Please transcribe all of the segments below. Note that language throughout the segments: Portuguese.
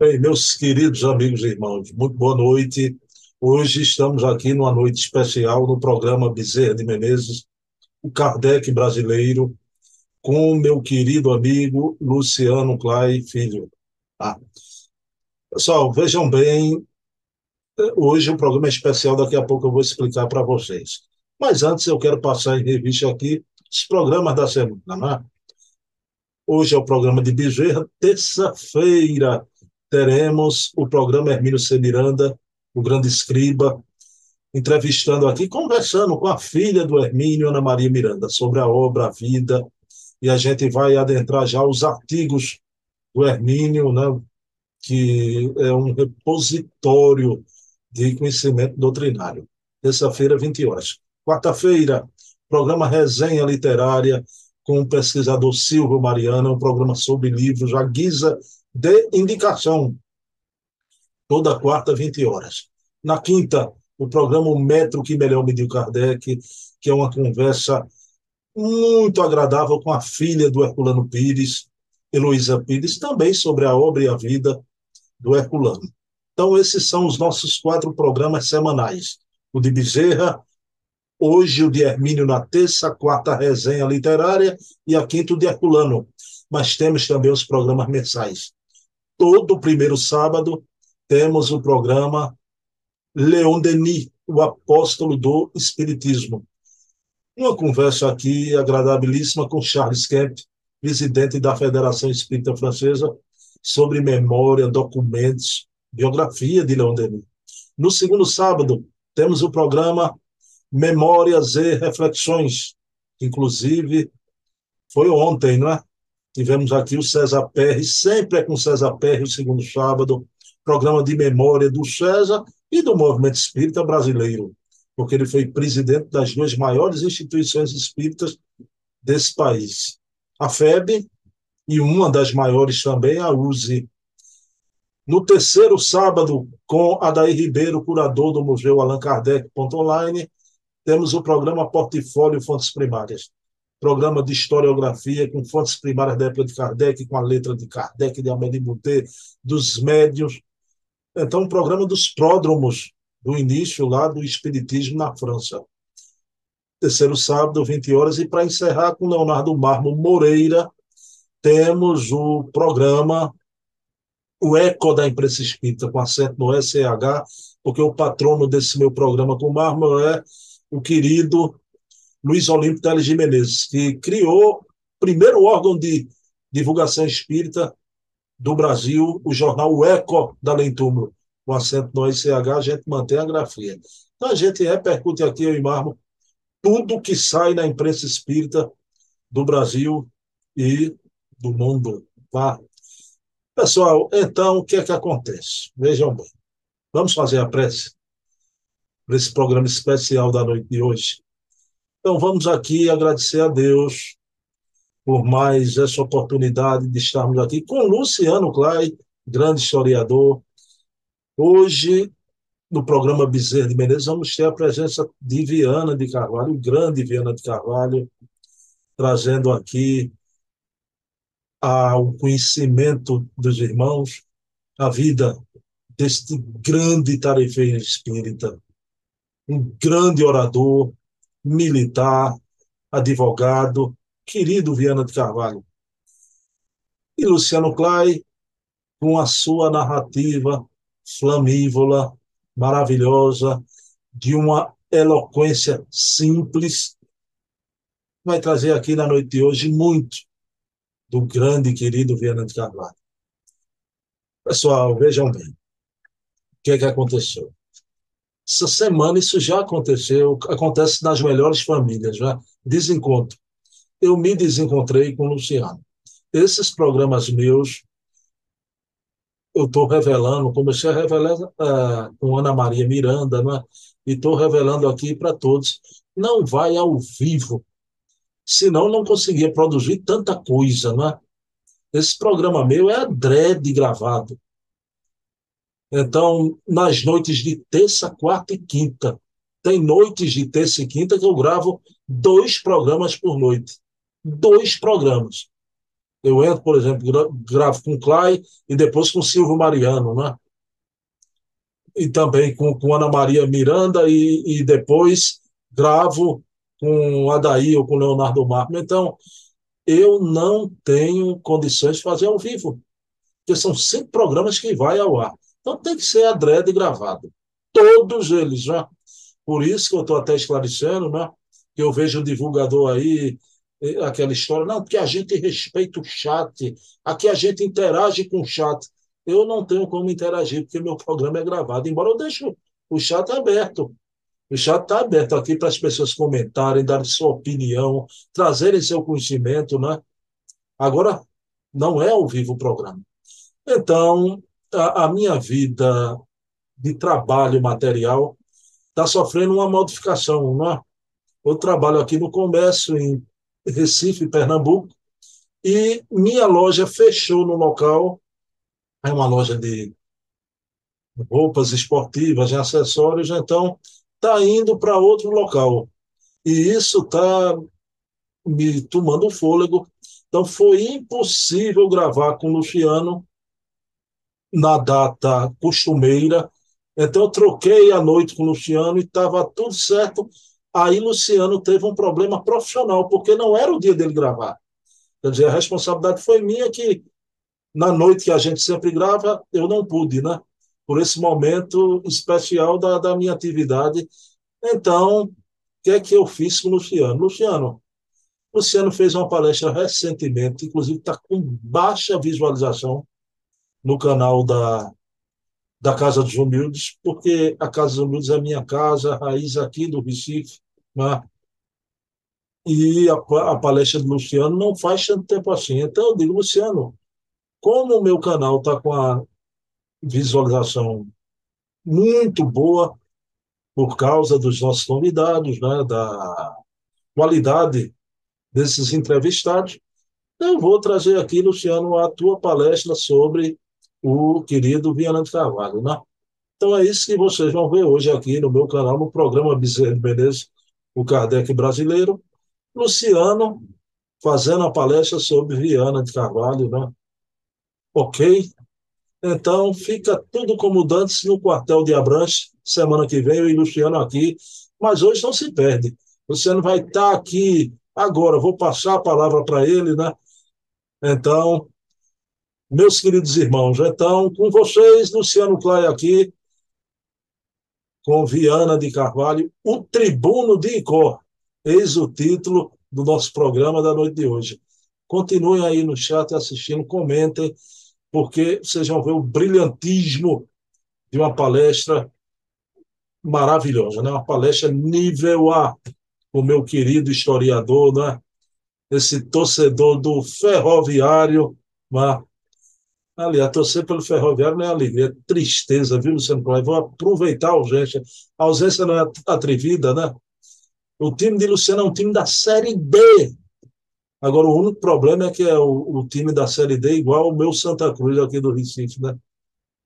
Bem, meus queridos amigos e irmãos, muito boa noite. Hoje estamos aqui numa noite especial no programa Bezerra de Menezes, o Kardec brasileiro, com meu querido amigo Luciano Clay Filho. Ah. Pessoal, vejam bem, hoje o programa é especial, daqui a pouco eu vou explicar para vocês. Mas antes eu quero passar em revista aqui os programas da semana. Né? Hoje é o programa de Bezerra, terça-feira, teremos o programa Hermínio C. Miranda, o grande escriba, entrevistando aqui, conversando com a filha do Hermínio, Ana Maria Miranda, sobre a obra, a vida, e a gente vai adentrar já os artigos do Hermínio, né, que é um repositório de conhecimento doutrinário. Terça-feira, 20 horas. Quarta-feira, programa Resenha Literária com o pesquisador Silvio Mariano, um programa sobre livros, a guisa de indicação, toda quarta, 20 horas. Na quinta, o programa O Metro que Melhor Mediu Kardec, que é uma conversa muito agradável com a filha do Herculano Pires, Heloísa Pires, também sobre a obra e a vida do Herculano. Então, esses são os nossos quatro programas semanais. O de Bezerra, hoje o de Hermínio na terça, quarta resenha literária e a quinta o de Herculano. Mas temos também os programas mensais todo primeiro sábado temos o programa Leon Denis, o apóstolo do Espiritismo. Uma conversa aqui agradabilíssima com Charles Kemp, presidente da Federação Espírita Francesa, sobre memória, documentos, biografia de Leon Denis. No segundo sábado, temos o programa Memórias e Reflexões, inclusive foi ontem, não é? Tivemos aqui o César Perry, sempre é com César Perry, o segundo sábado, programa de memória do César e do movimento espírita brasileiro, porque ele foi presidente das duas maiores instituições espíritas desse país, a FEB e uma das maiores também, a USE. No terceiro sábado, com Adair Ribeiro, curador do Museu Allan Kardec. Online, temos o programa Portfólio Fontes Primárias programa de historiografia com fontes primárias da época de Kardec, com a letra de Kardec, de Amélie Boutet, dos médios. Então, um programa dos pródromos do início lá do Espiritismo na França. Terceiro sábado, 20 horas. E para encerrar com Leonardo Marmo Moreira, temos o programa O Eco da Imprensa Espírita, com acento no SEH, porque o patrono desse meu programa com Marmo é o querido Luiz Olímpio Teles de Menezes, que criou o primeiro órgão de divulgação espírita do Brasil, o jornal o Eco da Lentúmulo, com acento no ICH, a gente mantém a grafia. Então a gente repercute aqui, eu e Marmo, tudo que sai na imprensa espírita do Brasil e do mundo. Tá? Pessoal, então o que é que acontece? Vejam bem. Vamos fazer a prece para esse programa especial da noite de hoje. Então, vamos aqui agradecer a Deus por mais essa oportunidade de estarmos aqui com Luciano Clay, grande historiador. Hoje, no programa Bezerra de Menezes, vamos ter a presença de Viana de Carvalho, grande Viana de Carvalho, trazendo aqui o conhecimento dos irmãos, a vida deste grande tarefeiro espírita, um grande orador, militar, advogado, querido Viana de Carvalho. E Luciano Clay, com a sua narrativa flamívola, maravilhosa, de uma eloquência simples, vai trazer aqui na noite de hoje muito do grande e querido Viana de Carvalho. Pessoal, vejam bem o que é que aconteceu. Essa semana isso já aconteceu, acontece nas melhores famílias, já desencontro. Eu me desencontrei com o Luciano. Esses programas meus, eu estou revelando, comecei a revelar uh, com Ana Maria Miranda, né? e estou revelando aqui para todos. Não vai ao vivo, senão não conseguia produzir tanta coisa. Né? Esse programa meu é adrede gravado. Então, nas noites de terça, quarta e quinta, tem noites de terça e quinta que eu gravo dois programas por noite. Dois programas. Eu entro, por exemplo, gravo com Clay e depois com Silvio Mariano, né? E também com, com Ana Maria Miranda e, e depois gravo com Adair ou com Leonardo Marco. Então, eu não tenho condições de fazer ao vivo, porque são cinco programas que vai ao ar. Então tem que ser adrede gravado. Todos eles, né? Por isso que eu estou até esclarecendo, né? Que eu vejo o divulgador aí, aquela história, não, porque a gente respeita o chat, aqui a gente interage com o chat. Eu não tenho como interagir, porque meu programa é gravado, embora eu deixe o chat aberto. O chat está aberto aqui para as pessoas comentarem, darem sua opinião, trazerem seu conhecimento, né? Agora, não é ao vivo o programa. Então, a, a minha vida de trabalho material está sofrendo uma modificação, né? Eu trabalho aqui no comércio em Recife, Pernambuco, e minha loja fechou no local. É uma loja de roupas esportivas e acessórios, então está indo para outro local. E isso está me tomando fôlego. Então foi impossível gravar com o Luciano na data costumeira. Então eu troquei a noite com o Luciano e estava tudo certo. Aí Luciano teve um problema profissional, porque não era o dia dele gravar. Quer dizer, a responsabilidade foi minha que na noite que a gente sempre grava, eu não pude, né? por esse momento especial da, da minha atividade. Então, o que é que eu fiz com o Luciano? Luciano, Luciano fez uma palestra recentemente, inclusive está com baixa visualização no canal da, da Casa dos Humildes, porque a Casa dos Humildes é minha casa, raiz aqui do Recife, né? e a, a palestra do Luciano não faz tanto tempo assim. Então eu digo, Luciano, como o meu canal está com a visualização muito boa por causa dos nossos convidados, né, da qualidade desses entrevistados. Eu vou trazer aqui, Luciano, a tua palestra sobre o querido Viana de Carvalho, né? Então é isso que vocês vão ver hoje aqui no meu canal, no programa Bezerra de Menezes, o Kardec brasileiro. Luciano fazendo a palestra sobre Viana de Carvalho, né? Ok? Então, fica tudo como dantes no quartel de Abranches. Semana que vem, eu e Luciano aqui. Mas hoje não se perde. Luciano vai estar aqui agora. Vou passar a palavra para ele, né? Então, meus queridos irmãos, então, com vocês, Luciano Clay aqui, com Viana de Carvalho, o Tribuno de Icó. Eis o título do nosso programa da noite de hoje. Continuem aí no chat assistindo, comentem porque vocês vão ver o brilhantismo de uma palestra maravilhosa, né? uma palestra nível A, o meu querido historiador, né? esse torcedor do ferroviário. Né? Aliás, torcer pelo ferroviário não é alegria, é tristeza, viu, Luciano Cláudio? Vou aproveitar a ausência. A ausência não é atrevida, né? O time de Luciano é um time da Série B Agora, o único problema é que é o, o time da Série D igual ao meu Santa Cruz aqui do Recife, né?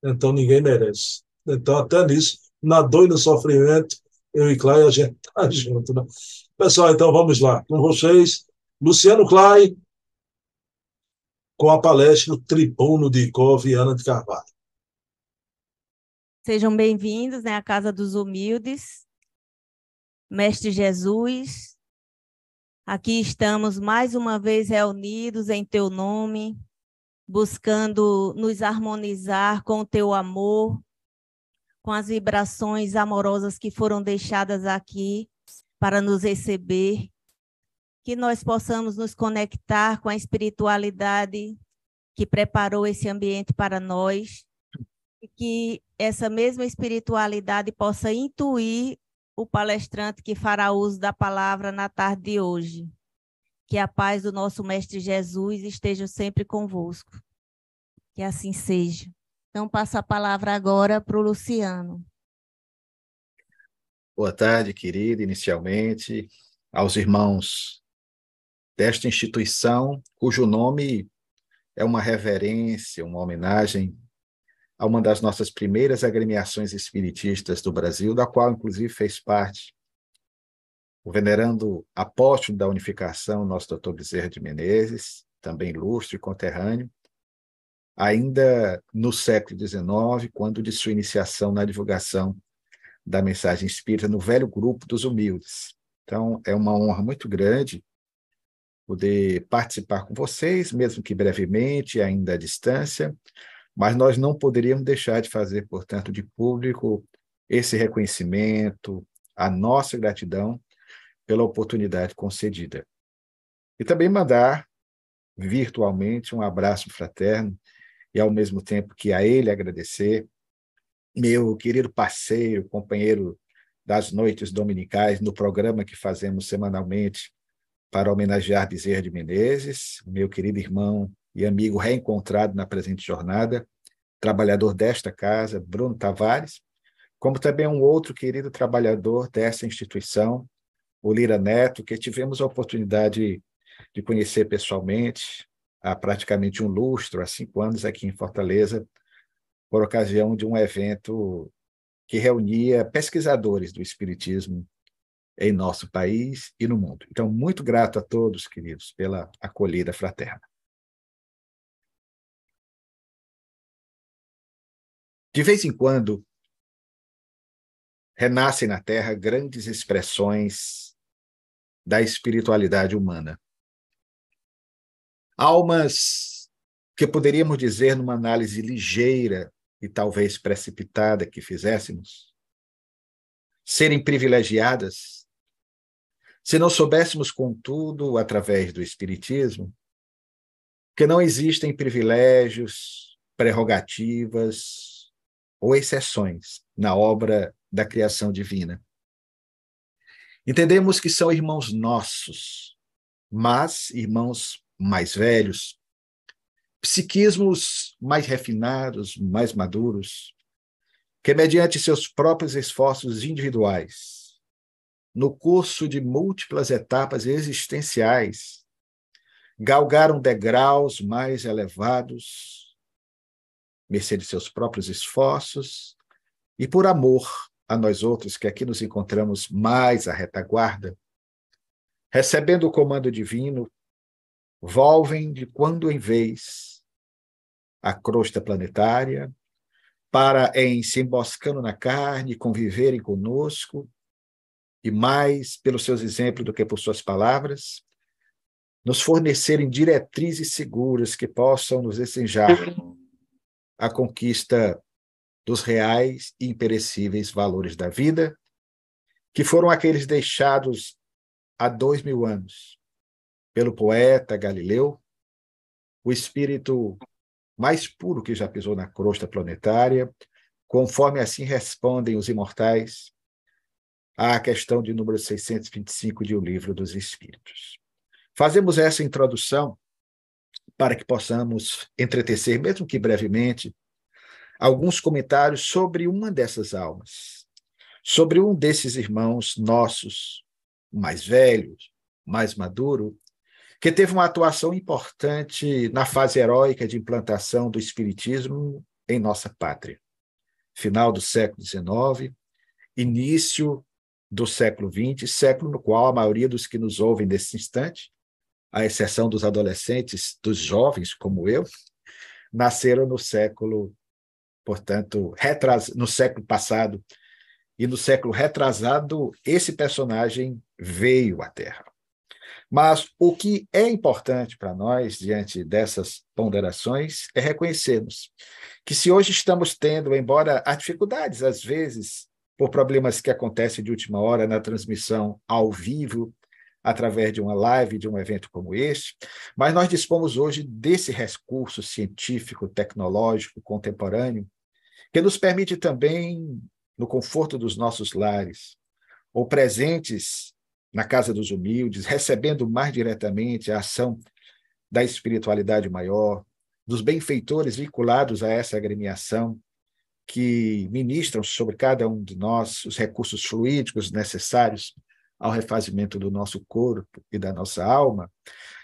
Então, ninguém merece. Então, até nisso, na dor e no sofrimento, eu e Clay, a gente tá junto, né? Pessoal, então vamos lá. Com vocês, Luciano Clay, com a palestra Tribuno de Icó, Viana de Carvalho. Sejam bem-vindos né, à Casa dos Humildes. Mestre Jesus, Aqui estamos mais uma vez reunidos em teu nome, buscando nos harmonizar com o teu amor, com as vibrações amorosas que foram deixadas aqui para nos receber, que nós possamos nos conectar com a espiritualidade que preparou esse ambiente para nós, e que essa mesma espiritualidade possa intuir o palestrante que fará uso da palavra na tarde de hoje. Que a paz do nosso Mestre Jesus esteja sempre convosco. Que assim seja. Então, passo a palavra agora para o Luciano. Boa tarde, querida, inicialmente, aos irmãos desta instituição, cujo nome é uma reverência, uma homenagem a uma das nossas primeiras agremiações espiritistas do Brasil, da qual, inclusive, fez parte o venerando apóstolo da unificação, nosso doutor Bezerra de Menezes, também ilustre e conterrâneo, ainda no século XIX, quando de sua iniciação na divulgação da mensagem espírita no velho grupo dos humildes. Então, é uma honra muito grande poder participar com vocês, mesmo que brevemente, ainda à distância, mas nós não poderíamos deixar de fazer, portanto, de público esse reconhecimento, a nossa gratidão pela oportunidade concedida. E também mandar virtualmente um abraço fraterno e, ao mesmo tempo que a ele agradecer, meu querido parceiro, companheiro das noites dominicais, no programa que fazemos semanalmente para homenagear Bezerra de Menezes, meu querido irmão e amigo reencontrado na presente jornada, trabalhador desta casa, Bruno Tavares, como também um outro querido trabalhador dessa instituição, o Lira Neto, que tivemos a oportunidade de conhecer pessoalmente há praticamente um lustro, há cinco anos, aqui em Fortaleza, por ocasião de um evento que reunia pesquisadores do Espiritismo em nosso país e no mundo. Então, muito grato a todos, queridos, pela acolhida fraterna. De vez em quando, renascem na Terra grandes expressões da espiritualidade humana. Almas que poderíamos dizer, numa análise ligeira e talvez precipitada que fizéssemos, serem privilegiadas, se não soubéssemos, contudo, através do Espiritismo, que não existem privilégios, prerrogativas ou exceções na obra da criação divina. Entendemos que são irmãos nossos, mas irmãos mais velhos, psiquismos mais refinados, mais maduros, que, mediante seus próprios esforços individuais, no curso de múltiplas etapas existenciais, galgaram degraus mais elevados, mercê de seus próprios esforços e por amor a nós outros que aqui nos encontramos mais à retaguarda, recebendo o comando divino volvem de quando em vez a crosta planetária, para, em se emboscando na carne, conviverem conosco, e mais pelos seus exemplos do que por suas palavras, nos fornecerem diretrizes seguras que possam nos ensejar a conquista dos reais e imperecíveis valores da vida, que foram aqueles deixados há dois mil anos pelo poeta Galileu, o espírito mais puro que já pisou na crosta planetária, conforme assim respondem os imortais à questão de número 625 de O Livro dos Espíritos. Fazemos essa introdução para que possamos entretecer, mesmo que brevemente, alguns comentários sobre uma dessas almas, sobre um desses irmãos nossos, mais velhos, mais maduro, que teve uma atuação importante na fase heróica de implantação do Espiritismo em nossa pátria. Final do século XIX, início do século XX, século no qual a maioria dos que nos ouvem nesse instante, à exceção dos adolescentes, dos jovens como eu, nasceram no século, portanto, retras... no século passado. E no século retrasado, esse personagem veio à Terra. Mas o que é importante para nós, diante dessas ponderações, é reconhecermos que, se hoje estamos tendo, embora há dificuldades, às vezes, por problemas que acontecem de última hora na transmissão ao vivo, através de uma live, de um evento como este, mas nós dispomos hoje desse recurso científico, tecnológico, contemporâneo, que nos permite também, no conforto dos nossos lares, ou presentes na casa dos humildes, recebendo mais diretamente a ação da espiritualidade maior, dos benfeitores vinculados a essa agremiação, que ministram sobre cada um de nós os recursos fluídicos necessários ao refazimento do nosso corpo e da nossa alma,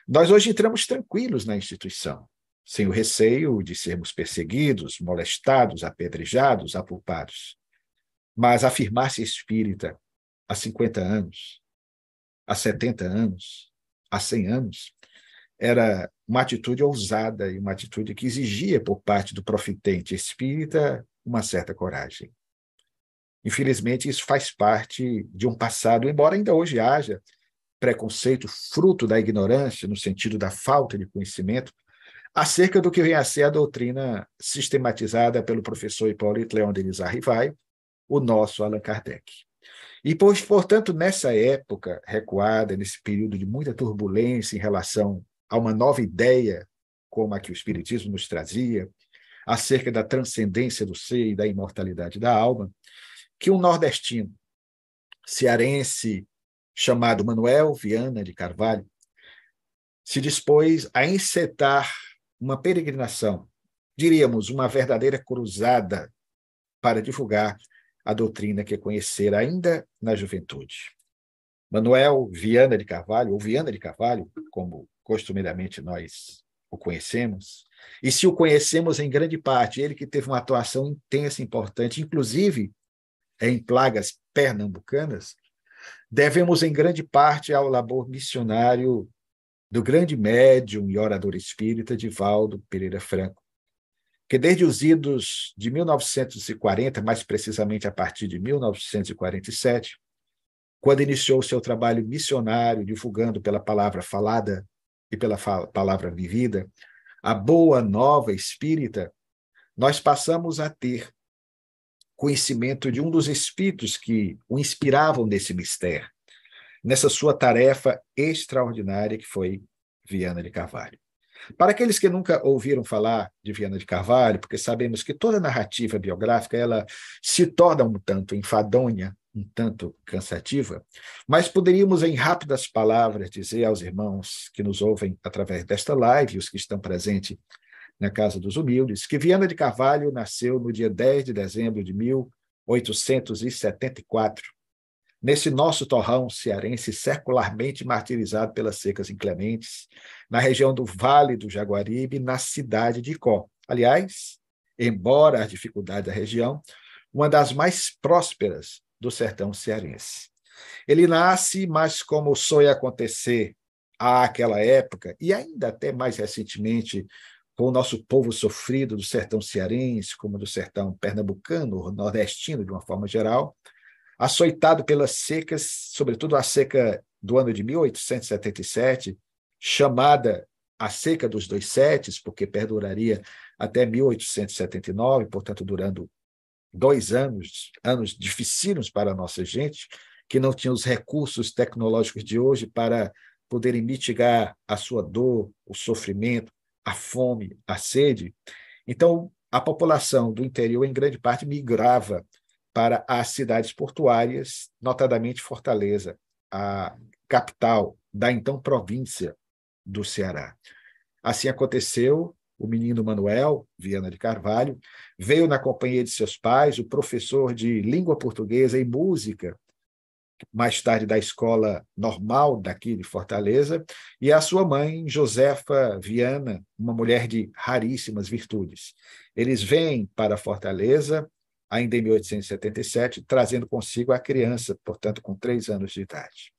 nós hoje entramos tranquilos na instituição, sem o receio de sermos perseguidos, molestados, apedrejados, apulpados. Mas afirmar-se espírita há 50 anos, há 70 anos, há 100 anos, era uma atitude ousada e uma atitude que exigia por parte do profitente espírita uma certa coragem. Infelizmente, isso faz parte de um passado, embora ainda hoje haja preconceito fruto da ignorância, no sentido da falta de conhecimento, acerca do que vem a ser a doutrina sistematizada pelo professor Hipólito Leon Denis Arrivai, o nosso Allan Kardec. E, portanto, nessa época recuada, nesse período de muita turbulência em relação a uma nova ideia, como a que o Espiritismo nos trazia, acerca da transcendência do ser e da imortalidade da alma, que um nordestino cearense chamado Manuel Viana de Carvalho se dispôs a encetar uma peregrinação, diríamos, uma verdadeira cruzada para divulgar a doutrina que conhecera ainda na juventude. Manuel Viana de Carvalho, ou Viana de Carvalho, como costumeiramente nós o conhecemos, e se o conhecemos em grande parte, ele que teve uma atuação intensa e importante, inclusive em plagas pernambucanas, devemos em grande parte ao labor missionário do grande médium e orador espírita Divaldo Pereira Franco, que desde os idos de 1940, mais precisamente a partir de 1947, quando iniciou seu trabalho missionário, divulgando pela palavra falada e pela palavra vivida a boa nova espírita, nós passamos a ter conhecimento de um dos espíritos que o inspiravam nesse mistério, nessa sua tarefa extraordinária que foi Viana de Carvalho. Para aqueles que nunca ouviram falar de Viana de Carvalho, porque sabemos que toda narrativa biográfica ela se torna um tanto enfadonha, um tanto cansativa, mas poderíamos, em rápidas palavras, dizer aos irmãos que nos ouvem através desta live, os que estão presentes na Casa dos Humildes, que Viana de Carvalho nasceu no dia 10 de dezembro de 1874, nesse nosso torrão cearense secularmente martirizado pelas secas inclementes, na região do Vale do Jaguaribe, na cidade de Icó. Aliás, embora as dificuldades da região, uma das mais prósperas do sertão cearense. Ele nasce, mas como sonha acontecer àquela época, e ainda até mais recentemente com o nosso povo sofrido do sertão cearense, como do sertão pernambucano, nordestino de uma forma geral, açoitado pelas secas, sobretudo a seca do ano de 1877, chamada a seca dos dois setes, porque perduraria até 1879, portanto, durando dois anos, anos dificílimos para a nossa gente, que não tinha os recursos tecnológicos de hoje para poderem mitigar a sua dor, o sofrimento, a fome, a sede. Então, a população do interior, em grande parte, migrava para as cidades portuárias, notadamente Fortaleza, a capital da então província do Ceará. Assim aconteceu, o menino Manuel Viana de Carvalho veio na companhia de seus pais, o professor de língua portuguesa e música mais tarde da escola normal daqui de Fortaleza, e a sua mãe, Josefa Viana, uma mulher de raríssimas virtudes. Eles vêm para Fortaleza, ainda em 1877, trazendo consigo a criança, portanto, com três anos de idade.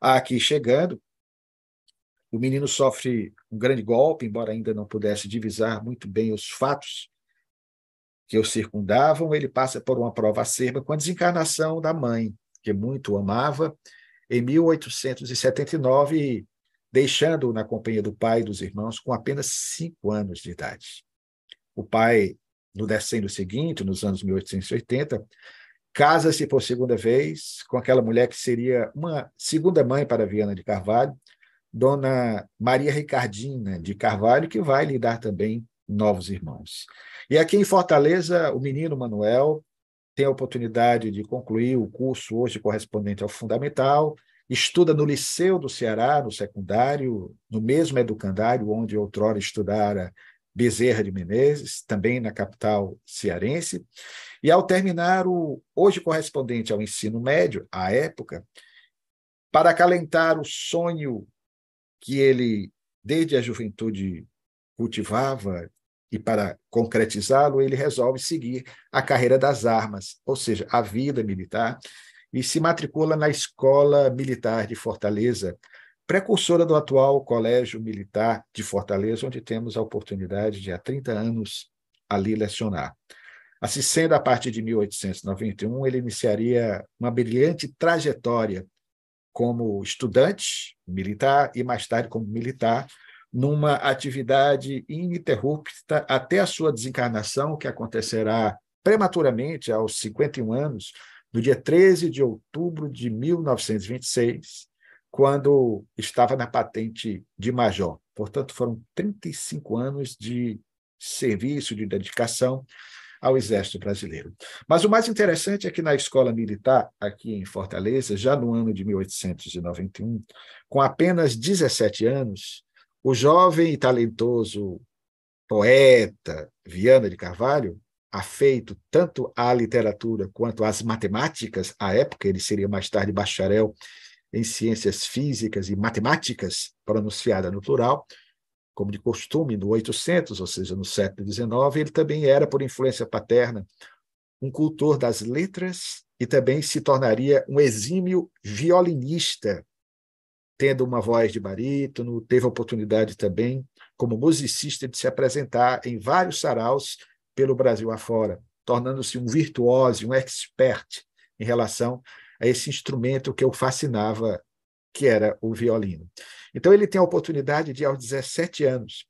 Aqui chegando, o menino sofre um grande golpe, embora ainda não pudesse divisar muito bem os fatos que o circundavam, ele passa por uma prova acerba com a desencarnação da mãe, que muito amava, em 1879, deixando-o na companhia do pai e dos irmãos com apenas cinco anos de idade. O pai, no decênio seguinte, nos anos 1880, casa-se por segunda vez com aquela mulher que seria uma segunda mãe para Viana de Carvalho, Dona Maria Ricardina de Carvalho, que vai lhe dar também novos irmãos. E aqui em Fortaleza, o menino Manuel tem a oportunidade de concluir o curso hoje correspondente ao fundamental, estuda no Liceu do Ceará, no secundário, no mesmo educandário onde outrora estudara Bezerra de Menezes, também na capital cearense, e ao terminar o hoje correspondente ao ensino médio, à época, para acalentar o sonho que ele, desde a juventude, cultivava e para concretizá-lo, ele resolve seguir a carreira das armas, ou seja, a vida militar, e se matricula na Escola Militar de Fortaleza, precursora do atual Colégio Militar de Fortaleza, onde temos a oportunidade de há 30 anos ali lecionar. Assim sendo, a partir de 1891, ele iniciaria uma brilhante trajetória como estudante militar e mais tarde como militar, numa atividade ininterrupta até a sua desencarnação, que acontecerá prematuramente aos 51 anos, no dia 13 de outubro de 1926, quando estava na patente de major. Portanto, foram 35 anos de serviço, de dedicação ao Exército Brasileiro. Mas o mais interessante é que na escola militar, aqui em Fortaleza, já no ano de 1891, com apenas 17 anos, o jovem e talentoso poeta Viana de Carvalho, afeito tanto à literatura quanto às matemáticas, à época ele seria mais tarde bacharel em ciências físicas e matemáticas, pronunciada no plural, como de costume no 800, ou seja, no século XIX, ele também era, por influência paterna, um cultor das letras e também se tornaria um exímio violinista, tendo uma voz de barítono, teve a oportunidade também, como musicista, de se apresentar em vários saraus pelo Brasil afora, tornando-se um virtuoso, um expert em relação a esse instrumento que eu fascinava que era o violino. Então, ele tem a oportunidade de, aos 17 anos,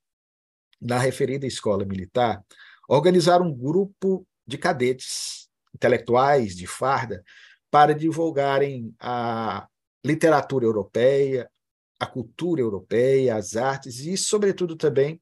na referida escola militar, organizar um grupo de cadetes intelectuais de farda para divulgarem a literatura europeia, a cultura europeia, as artes e, sobretudo, também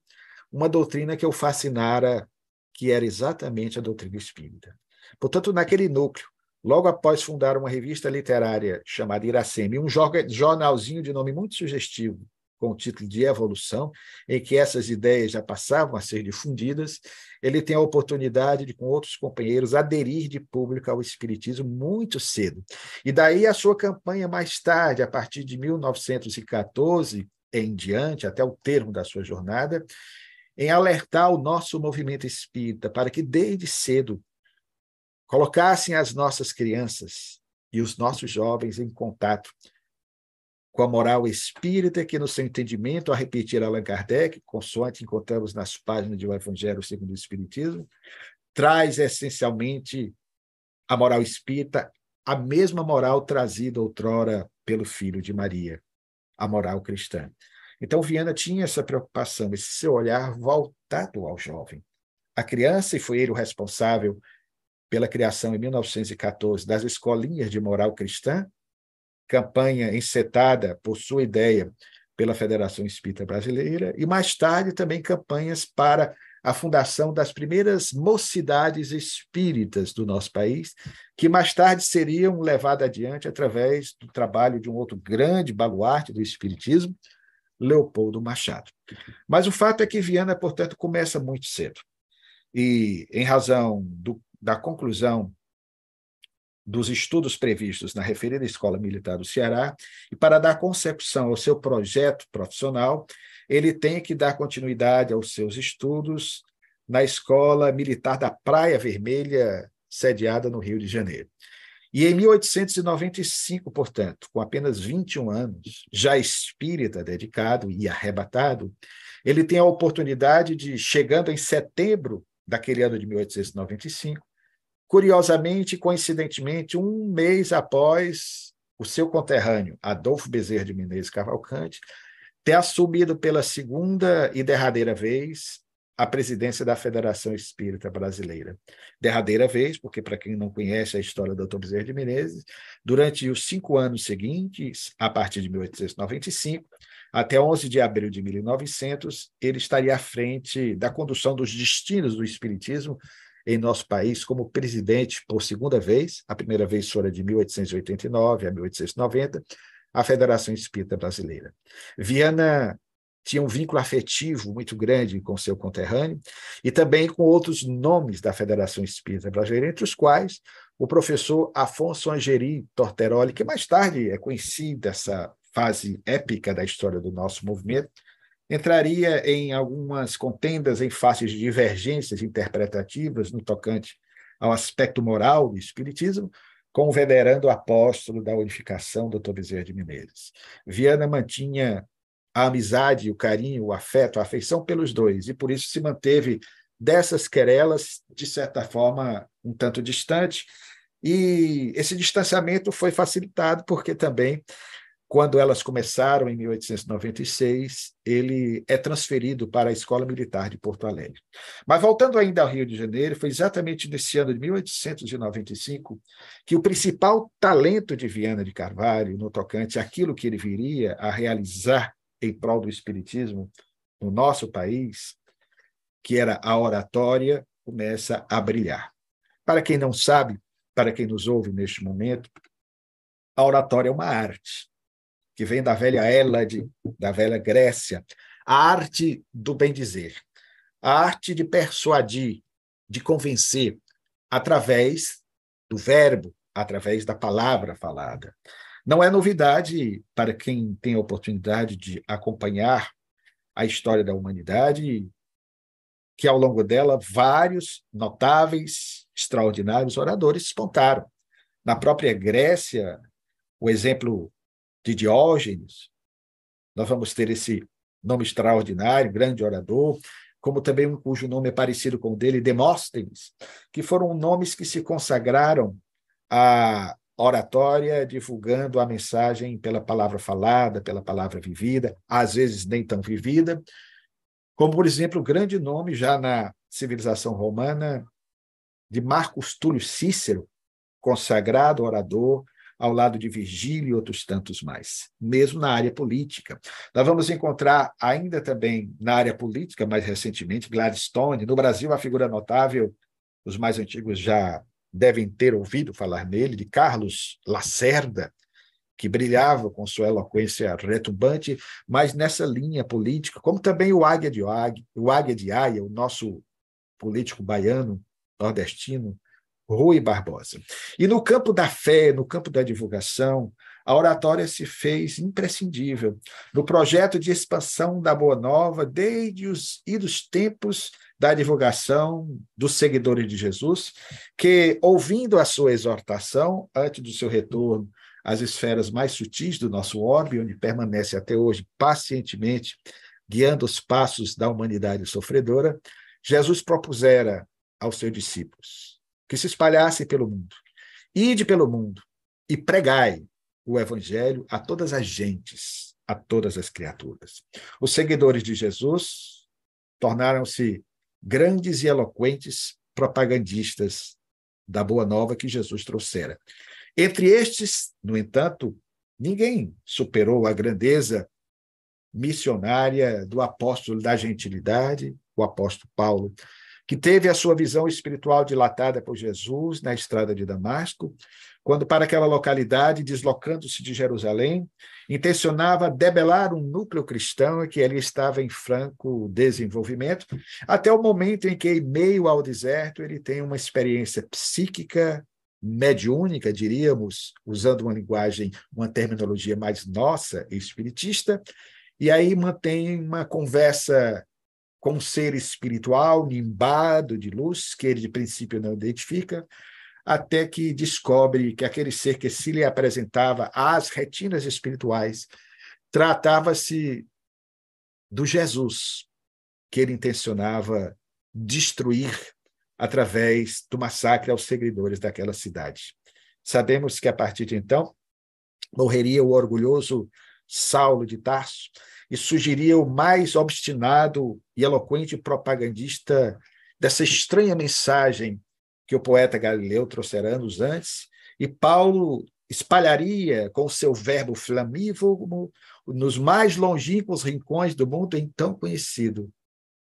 uma doutrina que eu fascinara, que era exatamente a doutrina espírita. Portanto, naquele núcleo Logo após fundar uma revista literária chamada Iracema, um jornalzinho de nome muito sugestivo, com o título de Evolução, em que essas ideias já passavam a ser difundidas, ele tem a oportunidade de, com outros companheiros, aderir de público ao Espiritismo muito cedo. E daí a sua campanha mais tarde, a partir de 1914 em diante, até o termo da sua jornada, em alertar o nosso movimento espírita para que, desde cedo, colocassem as nossas crianças e os nossos jovens em contato com a moral espírita, que no seu entendimento, a repetir Allan Kardec, consoante encontramos nas páginas do Evangelho segundo o Espiritismo, traz essencialmente a moral espírita, a mesma moral trazida outrora pelo Filho de Maria, a moral cristã. Então, Viana tinha essa preocupação, esse seu olhar voltado ao jovem. A criança, e foi ele o responsável pela criação em 1914 das escolinhas de moral cristã, campanha encetada por sua ideia pela Federação Espírita Brasileira, e mais tarde também campanhas para a fundação das primeiras mocidades espíritas do nosso país, que mais tarde seriam levadas adiante através do trabalho de um outro grande baluarte do espiritismo, Leopoldo Machado. Mas o fato é que Viana, portanto, começa muito cedo. E, em razão do da conclusão dos estudos previstos na referida Escola Militar do Ceará, e para dar concepção ao seu projeto profissional, ele tem que dar continuidade aos seus estudos na Escola Militar da Praia Vermelha, sediada no Rio de Janeiro. E em 1895, portanto, com apenas 21 anos, já espírita dedicado e arrebatado, ele tem a oportunidade de, chegando em setembro daquele ano de 1895, Curiosamente, coincidentemente, um mês após o seu conterrâneo, Adolfo Bezerra de Menezes Cavalcante, ter assumido pela segunda e derradeira vez a presidência da Federação Espírita Brasileira. Derradeira vez, porque, para quem não conhece a história do Dr. Bezerra de Menezes, durante os cinco anos seguintes, a partir de 1895, até 11 de abril de 1900, ele estaria à frente da condução dos destinos do Espiritismo em nosso país como presidente por segunda vez, a primeira vez fora de 1889 a 1890, a Federação Espírita Brasileira. Viana tinha um vínculo afetivo muito grande com seu conterrâneo e também com outros nomes da Federação Espírita Brasileira, entre os quais o professor Afonso Angeri Torteroli, que mais tarde é conhecido dessa fase épica da história do nosso movimento, entraria em algumas contendas em faces de divergências interpretativas no tocante ao aspecto moral do Espiritismo, com o venerando apóstolo da unificação, Dr. Bezerra de Menezes. Viana mantinha a amizade, o carinho, o afeto, a afeição pelos dois, e por isso se manteve dessas querelas, de certa forma, um tanto distante, e esse distanciamento foi facilitado porque também quando elas começaram, em 1896, ele é transferido para a Escola Militar de Porto Alegre. Mas voltando ainda ao Rio de Janeiro, foi exatamente nesse ano de 1895 que o principal talento de Viana de Carvalho, no tocante àquilo que ele viria a realizar em prol do Espiritismo no nosso país, que era a oratória, começa a brilhar. Para quem não sabe, para quem nos ouve neste momento, a oratória é uma arte que vem da velha Hélade, da velha Grécia, a arte do bem dizer, a arte de persuadir, de convencer, através do verbo, através da palavra falada. Não é novidade para quem tem a oportunidade de acompanhar a história da humanidade que ao longo dela vários notáveis, extraordinários oradores espontaram. Na própria Grécia, o exemplo de Diógenes, nós vamos ter esse nome extraordinário, grande orador, como também um cujo nome é parecido com o dele, Demóstenes, que foram nomes que se consagraram à oratória, divulgando a mensagem pela palavra falada, pela palavra vivida, às vezes nem tão vivida, como, por exemplo, o grande nome já na civilização romana de Marcos Túlio Cícero, consagrado orador, ao lado de Virgílio e outros tantos mais, mesmo na área política. Nós vamos encontrar ainda também na área política, mais recentemente, Gladstone. No Brasil, a figura notável, os mais antigos já devem ter ouvido falar nele, de Carlos Lacerda, que brilhava com sua eloquência retumbante, mas nessa linha política, como também o Águia de Águia, o Águia de Aia, o nosso político baiano, nordestino, Rui Barbosa. E no campo da fé, no campo da divulgação, a oratória se fez imprescindível no projeto de expansão da Boa Nova desde os idos tempos da divulgação dos seguidores de Jesus, que, ouvindo a sua exortação, antes do seu retorno às esferas mais sutis do nosso orbe, onde permanece até hoje pacientemente, guiando os passos da humanidade sofredora, Jesus propusera aos seus discípulos que se espalhasse pelo mundo. Ide pelo mundo e pregai o evangelho a todas as gentes, a todas as criaturas. Os seguidores de Jesus tornaram-se grandes e eloquentes propagandistas da boa nova que Jesus trouxera. Entre estes, no entanto, ninguém superou a grandeza missionária do apóstolo da gentilidade, o apóstolo Paulo, que teve a sua visão espiritual dilatada por Jesus na estrada de Damasco, quando para aquela localidade, deslocando-se de Jerusalém, intencionava debelar um núcleo cristão que ali estava em franco desenvolvimento, até o momento em que, em meio ao deserto, ele tem uma experiência psíquica mediúnica, diríamos, usando uma linguagem, uma terminologia mais nossa, espiritista, e aí mantém uma conversa com um ser espiritual, nimbado de luz, que ele de princípio não identifica, até que descobre que aquele ser que se lhe apresentava às retinas espirituais tratava-se do Jesus que ele intencionava destruir através do massacre aos seguidores daquela cidade. Sabemos que a partir de então morreria o orgulhoso Saulo de Tarso, e surgiria o mais obstinado e eloquente propagandista dessa estranha mensagem que o poeta Galileu trouxera anos antes, e Paulo espalharia com seu verbo flamívogo nos mais longínquos rincões do mundo então conhecido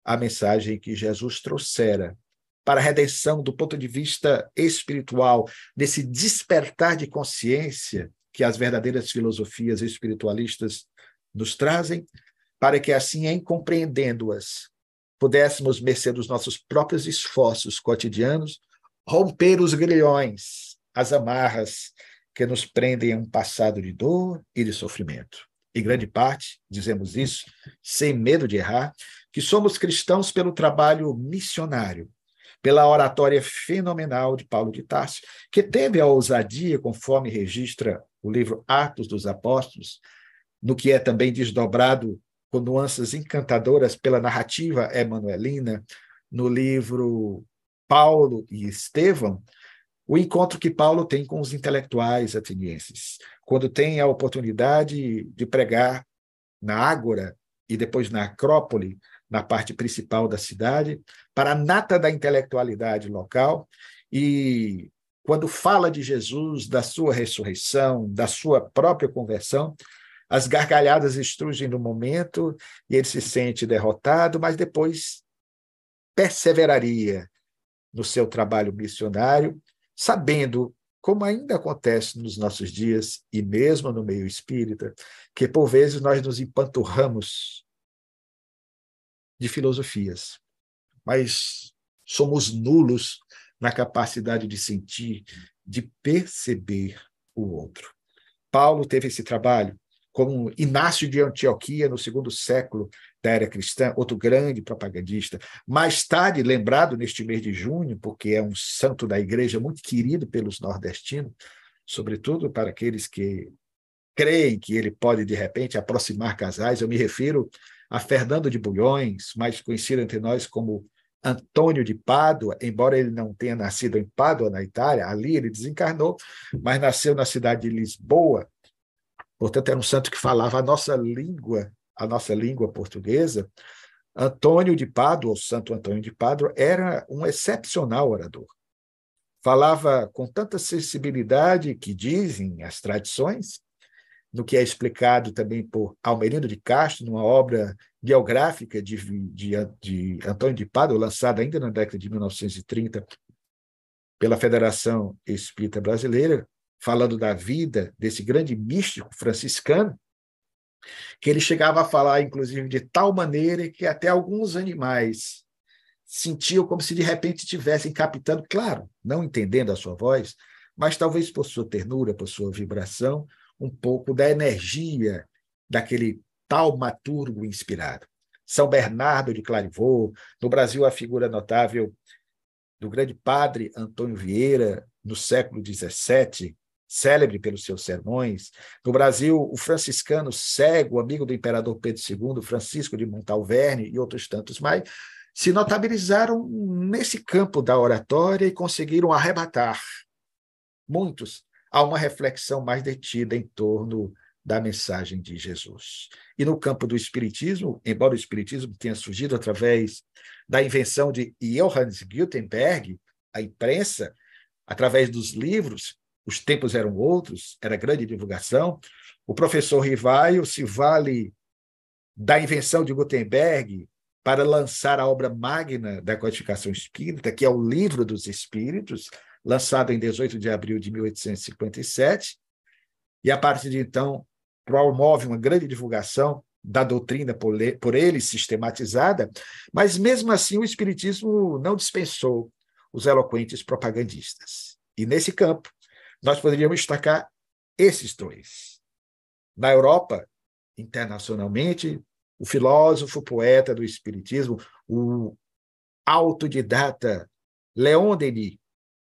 a mensagem que Jesus trouxera para a redenção do ponto de vista espiritual, desse despertar de consciência que as verdadeiras filosofias espiritualistas nos trazem, para que assim, em compreendendo-as, pudéssemos, mercê dos nossos próprios esforços cotidianos, romper os grilhões, as amarras que nos prendem a um passado de dor e de sofrimento. Em grande parte, dizemos isso, sem medo de errar, que somos cristãos pelo trabalho missionário, pela oratória fenomenal de Paulo de Tarso, que teve a ousadia, conforme registra o livro Atos dos Apóstolos, no que é também desdobrado com nuances encantadoras pela narrativa emanuelina, no livro Paulo e Estevão, o encontro que Paulo tem com os intelectuais atenienses, quando tem a oportunidade de pregar na Ágora e depois na Acrópole, na parte principal da cidade, para a nata da intelectualidade local e quando fala de Jesus, da sua ressurreição, da sua própria conversão, as gargalhadas estrugem no momento e ele se sente derrotado, mas depois perseveraria no seu trabalho missionário, sabendo, como ainda acontece nos nossos dias e mesmo no meio espírita, que por vezes nós nos empanturramos de filosofias, mas somos nulos na capacidade de sentir, de perceber o outro. Paulo teve esse trabalho, como Inácio de Antioquia, no segundo século da era cristã, outro grande propagandista. Mais tarde, lembrado neste mês de junho, porque é um santo da igreja muito querido pelos nordestinos, sobretudo para aqueles que creem que ele pode, de repente, aproximar casais. Eu me refiro a Fernando de Bulhões, mais conhecido entre nós como Antônio de Pádua, embora ele não tenha nascido em Pádua, na Itália, ali ele desencarnou, mas nasceu na cidade de Lisboa. Portanto, era um santo que falava a nossa língua, a nossa língua portuguesa. Antônio de Pádua, o Santo Antônio de Pádua, era um excepcional orador. Falava com tanta sensibilidade que dizem as tradições no que é explicado também por Almerino de Castro, numa obra biográfica de, de, de Antônio de Pádua, lançada ainda na década de 1930 pela Federação Espírita Brasileira, falando da vida desse grande místico franciscano, que ele chegava a falar, inclusive, de tal maneira que até alguns animais sentiam como se de repente estivessem captando, claro, não entendendo a sua voz, mas talvez por sua ternura, por sua vibração, um pouco da energia daquele taumaturgo inspirado. São Bernardo de Clairvaux, no Brasil a figura notável do grande padre Antônio Vieira, no século XVII, célebre pelos seus sermões. No Brasil, o franciscano cego, amigo do imperador Pedro II, Francisco de Montalverne e outros tantos mais, se notabilizaram nesse campo da oratória e conseguiram arrebatar muitos há uma reflexão mais detida em torno da mensagem de Jesus. E no campo do espiritismo, embora o espiritismo tenha surgido através da invenção de Johannes Gutenberg, a imprensa, através dos livros, os tempos eram outros, era grande divulgação. O professor Rivaio se vale da invenção de Gutenberg para lançar a obra magna da codificação espírita, que é o Livro dos Espíritos, lançado em 18 de abril de 1857, e a partir de então promove uma grande divulgação da doutrina por ele sistematizada, mas mesmo assim o espiritismo não dispensou os eloquentes propagandistas. E nesse campo nós poderíamos destacar esses dois. Na Europa, internacionalmente, o filósofo, poeta do espiritismo, o autodidata Leon Denis,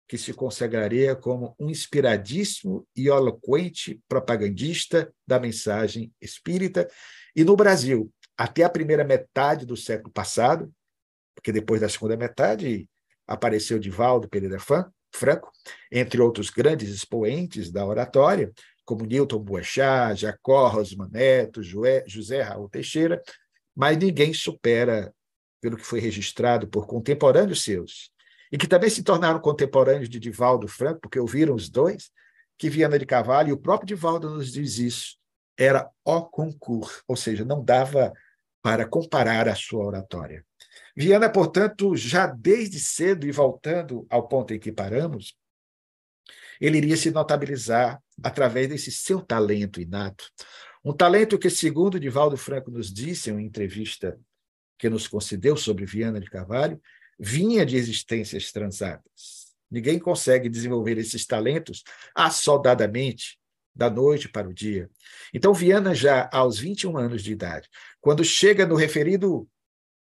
que se consagraria como um inspiradíssimo e eloquente propagandista da mensagem espírita. E no Brasil, até a primeira metade do século passado, porque depois da segunda metade apareceu Divaldo Pereira Franco, entre outros grandes expoentes da oratória, como Newton Boechat, Jacó Rosman Neto, José Raul Teixeira, mas ninguém supera, pelo que foi registrado por contemporâneos seus, e que também se tornaram contemporâneos de Divaldo Franco, porque ouviram os dois, que Viana de Carvalho, e o próprio Divaldo nos diz isso, era o concurso, ou seja, não dava para comparar a sua oratória. Viana, portanto, já desde cedo, e voltando ao ponto em que paramos, ele iria se notabilizar através desse seu talento inato. Um talento que, segundo Divaldo Franco nos disse em uma entrevista que nos concedeu sobre Viana de Carvalho, vinha de existências transatas. Ninguém consegue desenvolver esses talentos assoldadamente, da noite para o dia. Então, Viana, já aos 21 anos de idade, quando chega no referido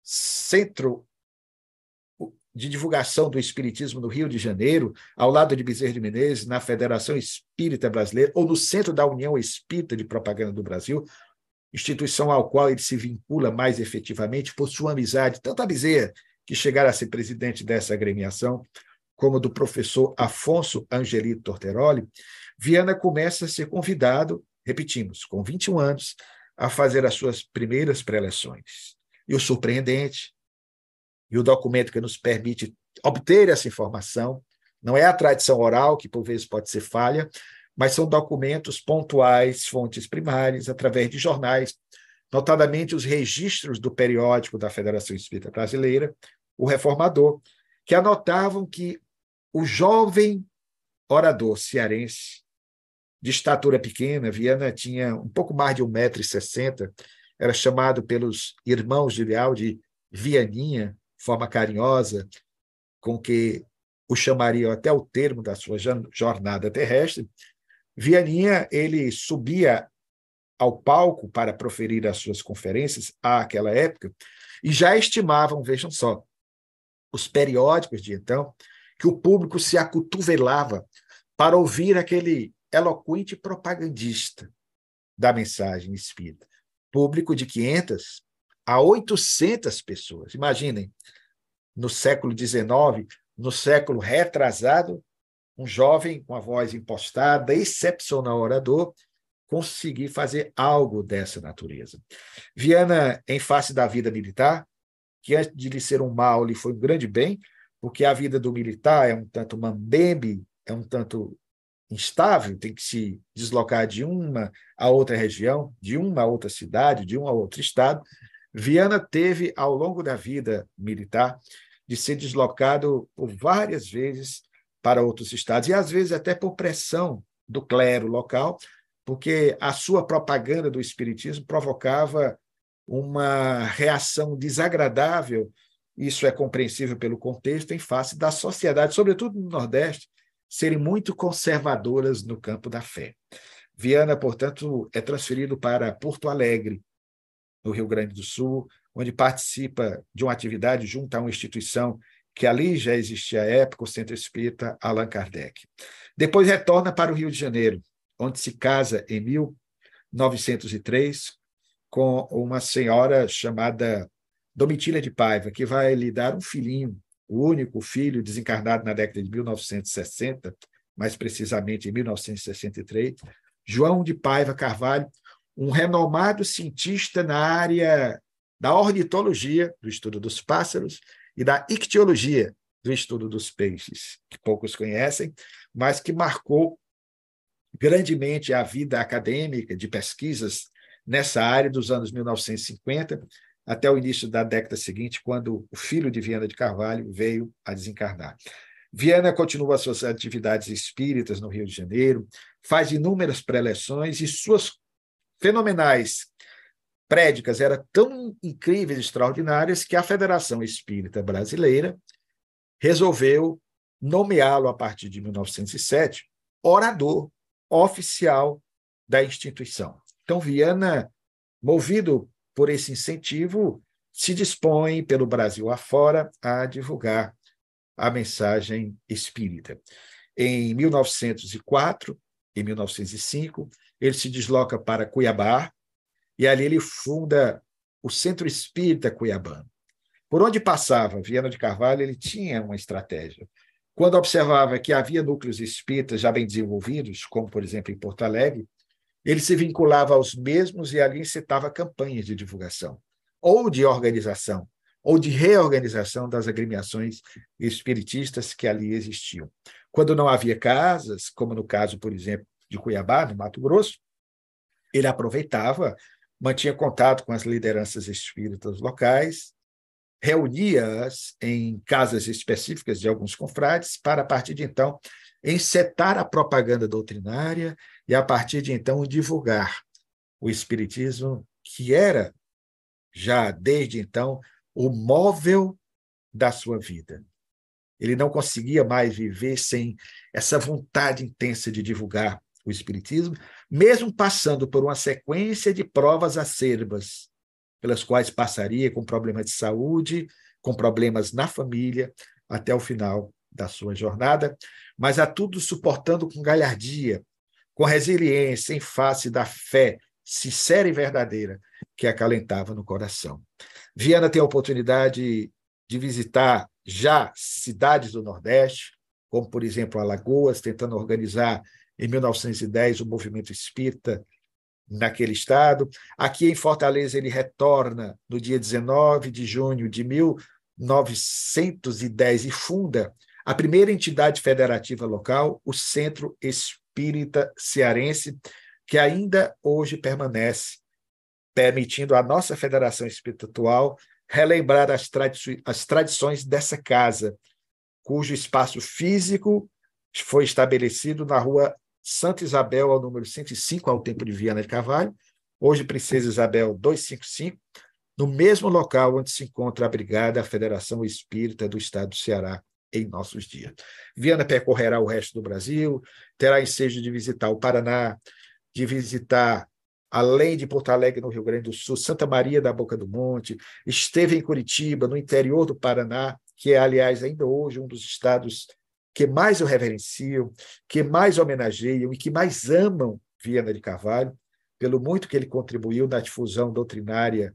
centro de divulgação do Espiritismo no Rio de Janeiro, ao lado de Bezerra de Menezes, na Federação Espírita Brasileira, ou no Centro da União Espírita de Propaganda do Brasil, instituição ao qual ele se vincula mais efetivamente por sua amizade, tanto a Bezerra, que chegara a ser presidente dessa agremiação, como do professor Afonso Angelito Torteroli, Viana começa a ser convidado, repetimos, com 21 anos, a fazer as suas primeiras preleções. E o surpreendente, e o documento que nos permite obter essa informação, não é a tradição oral, que por vezes pode ser falha, mas são documentos pontuais, fontes primárias, através de jornais, notadamente os registros do periódico da Federação Espírita Brasileira, o Reformador, que anotavam que o jovem orador cearense, de estatura pequena, Viana tinha um pouco mais de 1,60m, era chamado pelos irmãos de Leal de Vianinha, forma carinhosa com que o chamariam até o termo da sua jornada terrestre, Vianinha ele subia ao palco para proferir as suas conferências àquela época e já estimavam, vejam só, os periódicos de então, que o público se acotovelava para ouvir aquele eloquente propagandista da mensagem espírita. Público de 500 a 800 pessoas. Imaginem, no século XIX, no século retrasado, um jovem com a voz impostada, excepcional orador, conseguir fazer algo dessa natureza. Viana, em face da vida militar, que antes de lhe ser um mal, lhe foi um grande bem, porque a vida do militar é um tanto mambembe, é um tanto instável, tem que se deslocar de uma a outra região, de uma a outra cidade, de um a outro estado. Viana teve, ao longo da vida militar, de ser deslocado por várias vezes para outros estados, e às vezes até por pressão do clero local, porque a sua propaganda do espiritismo provocava uma reação desagradável, isso é compreensível pelo contexto, em face da sociedade, sobretudo no Nordeste, serem muito conservadoras no campo da fé. Viana, portanto, é transferido para Porto Alegre, no Rio Grande do Sul, onde participa de uma atividade junto a uma instituição que ali já existia à época, o Centro Espírita Allan Kardec. Depois retorna para o Rio de Janeiro, onde se casa em 1903 com uma senhora chamada Domitília de Paiva, que vai lhe dar um filhinho, o único filho desencarnado na década de 1960, mais precisamente em 1963, João de Paiva Carvalho, um renomado cientista na área da ornitologia, do estudo dos pássaros, e da ictiologia, do estudo dos peixes, que poucos conhecem, mas que marcou grandemente a vida acadêmica de pesquisas nessa área dos anos 1950 até o início da década seguinte, quando o filho de Viana de Carvalho veio a desencarnar. Viana continua suas atividades espíritas no Rio de Janeiro, faz inúmeras preleções e suas fenomenais prédicas eram tão incríveis e extraordinárias que a Federação Espírita Brasileira resolveu nomeá-lo a partir de 1907 orador oficial da instituição. Então, Viana, movido por esse incentivo, se dispõe pelo Brasil afora a divulgar a mensagem espírita. Em 1904 e 1905, ele se desloca para Cuiabá e ali ele funda o Centro Espírita Cuiabano. Por onde passava Viana de Carvalho, ele tinha uma estratégia. Quando observava que havia núcleos espíritas já bem desenvolvidos, como por exemplo em Porto Alegre, ele se vinculava aos mesmos e ali incitava campanhas de divulgação, ou de organização, ou de reorganização das agremiações espiritistas que ali existiam. Quando não havia casas, como no caso, por exemplo, de Cuiabá, no Mato Grosso, ele aproveitava, mantinha contato com as lideranças espíritas locais, reunia-as em casas específicas de alguns confrades, para, a partir de então, encetar a propaganda doutrinária e, a partir de então, divulgar o Espiritismo, que era, já desde então, o móvel da sua vida. Ele não conseguia mais viver sem essa vontade intensa de divulgar o Espiritismo, mesmo passando por uma sequência de provas acerbas, pelas quais passaria com problemas de saúde, com problemas na família, até o final da sua jornada, mas a tudo suportando com galhardia, com resiliência em face da fé sincera e verdadeira que acalentava no coração. Viana tem a oportunidade de visitar já cidades do Nordeste, como, por exemplo, Alagoas, tentando organizar, em 1910, o movimento espírita naquele estado. Aqui em Fortaleza, ele retorna no dia 19 de junho de 1910 e funda a primeira entidade federativa local, o Centro Espírita Cearense, que ainda hoje permanece, permitindo à nossa Federação Espiritual relembrar as, tradi as tradições dessa casa, cujo espaço físico foi estabelecido na rua Santa Isabel, ao número 105, ao tempo de Viana de Carvalho, hoje Princesa Isabel 255, no mesmo local onde se encontra abrigada a Federação Espírita do Estado do Ceará em nossos dias. Viana percorrerá o resto do Brasil, terá ensejo de visitar o Paraná, de visitar, além de Porto Alegre, no Rio Grande do Sul, Santa Maria da Boca do Monte, esteve em Curitiba, no interior do Paraná, que é, aliás, ainda hoje um dos estados que mais o reverenciam, que mais homenageiam e que mais amam Viana de Carvalho, pelo muito que ele contribuiu na difusão doutrinária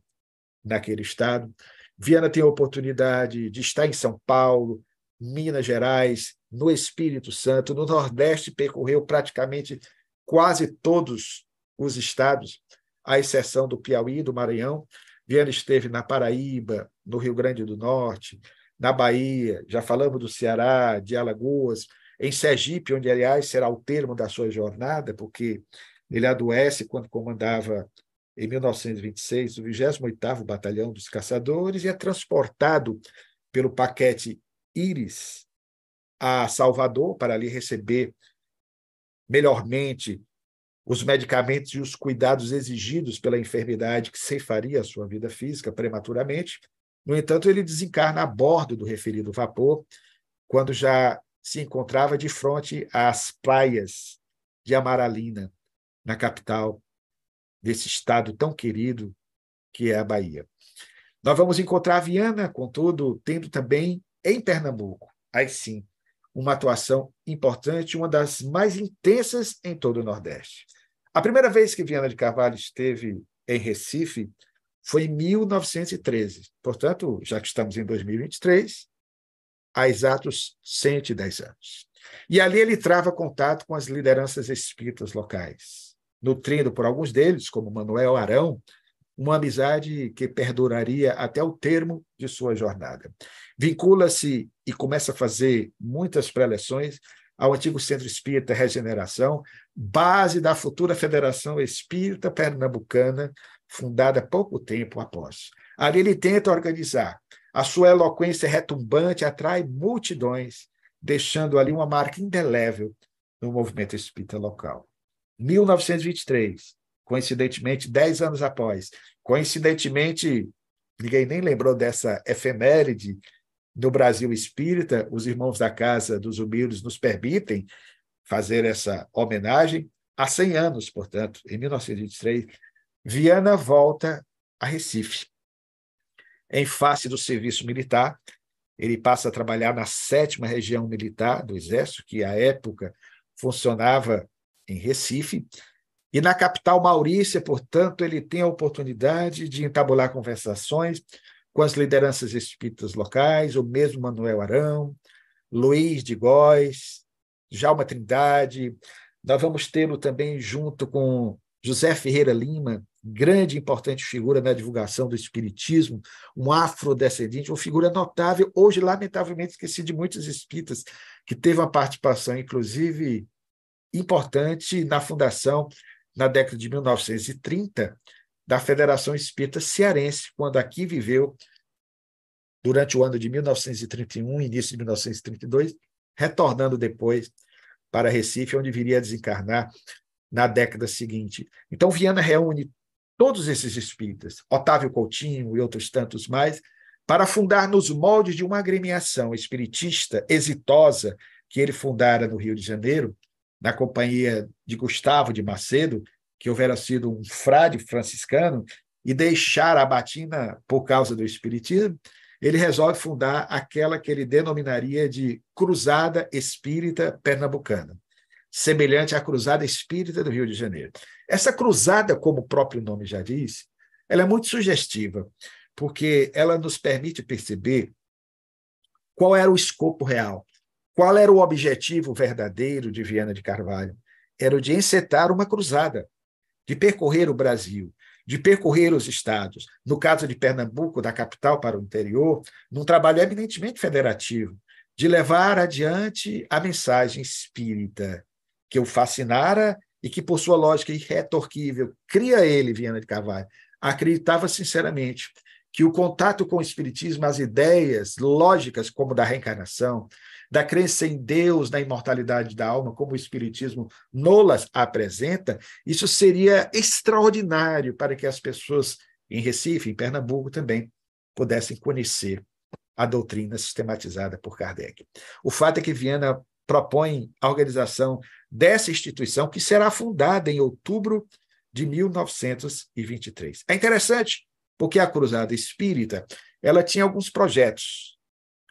naquele estado. Viana tem a oportunidade de estar em São Paulo, Minas Gerais, no Espírito Santo, no Nordeste, percorreu praticamente quase todos os estados, à exceção do Piauí e do Maranhão. Viana esteve na Paraíba, no Rio Grande do Norte, na Bahia, já falamos do Ceará, de Alagoas, em Sergipe, onde, aliás, será o termo da sua jornada, porque ele adoece quando comandava, em 1926, o 28º Batalhão dos Caçadores e é transportado pelo paquete Íris a Salvador para ali receber melhormente os medicamentos e os cuidados exigidos pela enfermidade que ceifaria a sua vida física prematuramente. No entanto, ele desencarna a bordo do referido vapor, quando já se encontrava de frente às praias de Amaralina, na capital desse estado tão querido que é a Bahia. Nós vamos encontrar a Viana, contudo, tendo também em Pernambuco, aí sim, uma atuação importante, uma das mais intensas em todo o Nordeste. A primeira vez que Viana de Carvalho esteve em Recife foi em 1913. Portanto, já que estamos em 2023, há exatos 110 anos. E ali ele trava contato com as lideranças espíritas locais, nutrindo por alguns deles, como Manuel Arão, uma amizade que perduraria até o termo de sua jornada. Vincula-se e começa a fazer muitas preleções ao antigo Centro Espírita Regeneração, base da futura Federação Espírita Pernambucana, fundada pouco tempo após. Ali ele tenta organizar. A sua eloquência retumbante atrai multidões, deixando ali uma marca indelével no movimento espírita local. 1923, coincidentemente, dez anos após, coincidentemente, ninguém nem lembrou dessa efeméride no Brasil espírita, os irmãos da Casa dos Humildes nos permitem fazer essa homenagem. Há 100 anos, portanto, em 1923, Viana volta a Recife. Em face do serviço militar, ele passa a trabalhar na sétima região militar do Exército, que à época funcionava em Recife, e na capital Maurícia, portanto, ele tem a oportunidade de entabular conversações com as lideranças espíritas locais, o mesmo Manuel Arão, Luiz de Góes, Jalma Trindade. Nós vamos tê-lo também junto com José Ferreira Lima, grande e importante figura na divulgação do Espiritismo, um afrodescendente, uma figura notável, hoje, lamentavelmente, esquecido de muitos espíritas, que teve uma participação, inclusive, importante na fundação, na década de 1930, da Federação Espírita Cearense, quando aqui viveu durante o ano de 1931, início de 1932, retornando depois para Recife, onde viria a desencarnar na década seguinte. Então, Viana reúne todos esses espíritas, Otávio Coutinho e outros tantos mais, para fundar nos moldes de uma agremiação espiritista exitosa que ele fundara no Rio de Janeiro, na companhia de Gustavo de Macedo, que houvera sido um frade franciscano e deixar a batina por causa do espiritismo, ele resolve fundar aquela que ele denominaria de Cruzada Espírita Pernambucana, semelhante à Cruzada Espírita do Rio de Janeiro. Essa cruzada, como o próprio nome já diz, ela é muito sugestiva, porque ela nos permite perceber qual era o escopo real, qual era o objetivo verdadeiro de Viana de Carvalho. Era o de encetar uma cruzada, de percorrer o Brasil, de percorrer os estados, no caso de Pernambuco, da capital para o interior, num trabalho eminentemente federativo, de levar adiante a mensagem espírita que o fascinara e que, por sua lógica irretorquível, cria ele, Viana de Carvalho, acreditava sinceramente que o contato com o Espiritismo, as ideias lógicas, como da reencarnação, da crença em Deus, na imortalidade da alma, como o Espiritismo nolas apresenta, isso seria extraordinário para que as pessoas em Recife, em Pernambuco também, pudessem conhecer a doutrina sistematizada por Kardec. O fato é que Viana propõe a organização dessa instituição, que será fundada em outubro de 1923. É interessante porque a Cruzada Espírita ela tinha alguns projetos,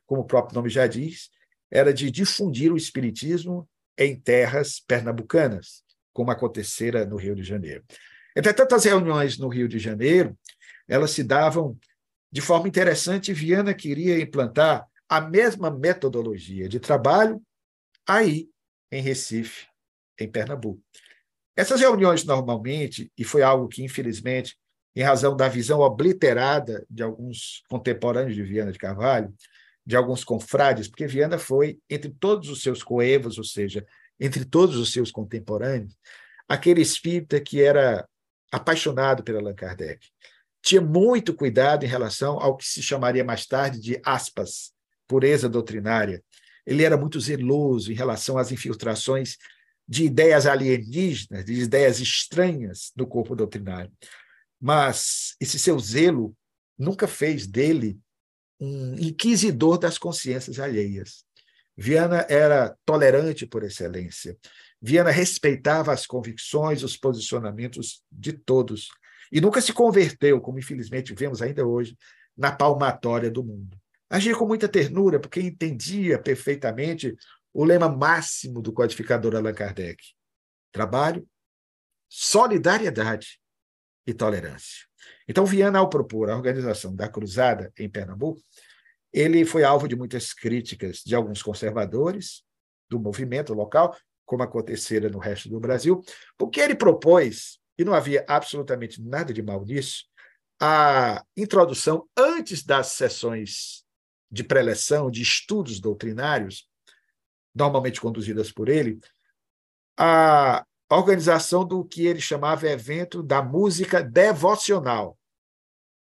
como o próprio nome já diz, era de difundir o espiritismo em terras pernambucanas, como acontecera no Rio de Janeiro. Entretanto, as reuniões no Rio de Janeiro, elas se davam de forma interessante, Viana queria implantar a mesma metodologia de trabalho aí em Recife, em Pernambuco. Essas reuniões normalmente, e foi algo que infelizmente em razão da visão obliterada de alguns contemporâneos de Viana de Carvalho, de alguns confrades, porque Viana foi, entre todos os seus coevos, ou seja, entre todos os seus contemporâneos, aquele espírita que era apaixonado pela Allan Kardec. Tinha muito cuidado em relação ao que se chamaria mais tarde de aspas, pureza doutrinária. Ele era muito zeloso em relação às infiltrações de ideias alienígenas, de ideias estranhas no corpo doutrinário. Mas esse seu zelo nunca fez dele um inquisidor das consciências alheias. Viana era tolerante por excelência. Viana respeitava as convicções, os posicionamentos de todos. E nunca se converteu, como infelizmente vemos ainda hoje, na palmatória do mundo. Agia com muita ternura, porque entendia perfeitamente o lema máximo do codificador Allan Kardec: trabalho, solidariedade e tolerância. Então, Viana, ao propor a organização da Cruzada em Pernambuco, ele foi alvo de muitas críticas de alguns conservadores do movimento local, como acontecera no resto do Brasil, porque ele propôs, e não havia absolutamente nada de mal nisso, a introdução, antes das sessões de preleção, de estudos doutrinários, normalmente conduzidas por ele, a a organização do que ele chamava evento da música devocional.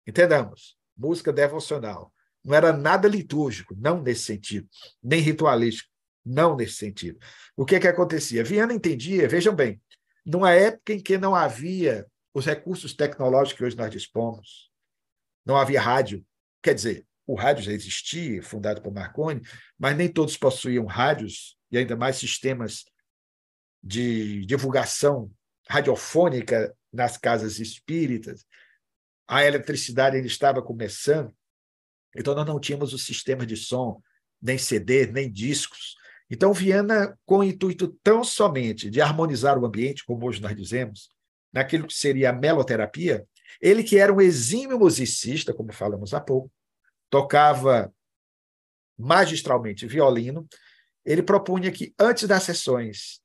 Entendamos, música devocional. Não era nada litúrgico, não nesse sentido, nem ritualístico, não nesse sentido. O que é que acontecia? Viana entendia, vejam bem, numa época em que não havia os recursos tecnológicos que hoje nós dispomos, não havia rádio, quer dizer, o rádio já existia, fundado por Marconi, mas nem todos possuíam rádios e ainda mais sistemas de divulgação radiofônica nas casas espíritas, a eletricidade ainda estava começando, então nós não tínhamos o sistema de som, nem CD, nem discos. Então, Viana, com o intuito tão somente de harmonizar o ambiente, como hoje nós dizemos, naquilo que seria a meloterapia, ele que era um exímio musicista, como falamos há pouco, tocava magistralmente violino, ele propunha que antes das sessões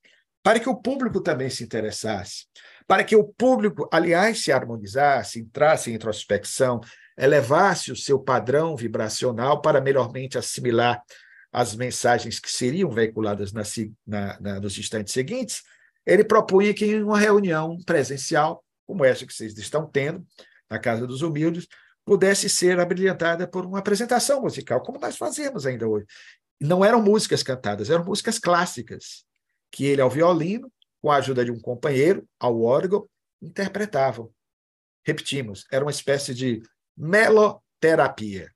para que o público também se interessasse, para que o público, aliás, se harmonizasse, entrasse em introspecção, elevasse o seu padrão vibracional para melhormente assimilar as mensagens que seriam veiculadas na, na, na, nos instantes seguintes, ele propunha que em uma reunião presencial, como essa que vocês estão tendo, na Casa dos Humildes, pudesse ser abrilhantada por uma apresentação musical, como nós fazemos ainda hoje. Não eram músicas cantadas, eram músicas clássicas, que ele, ao violino, com a ajuda de um companheiro, ao órgão, interpretavam. Repetimos, era uma espécie de meloterapia.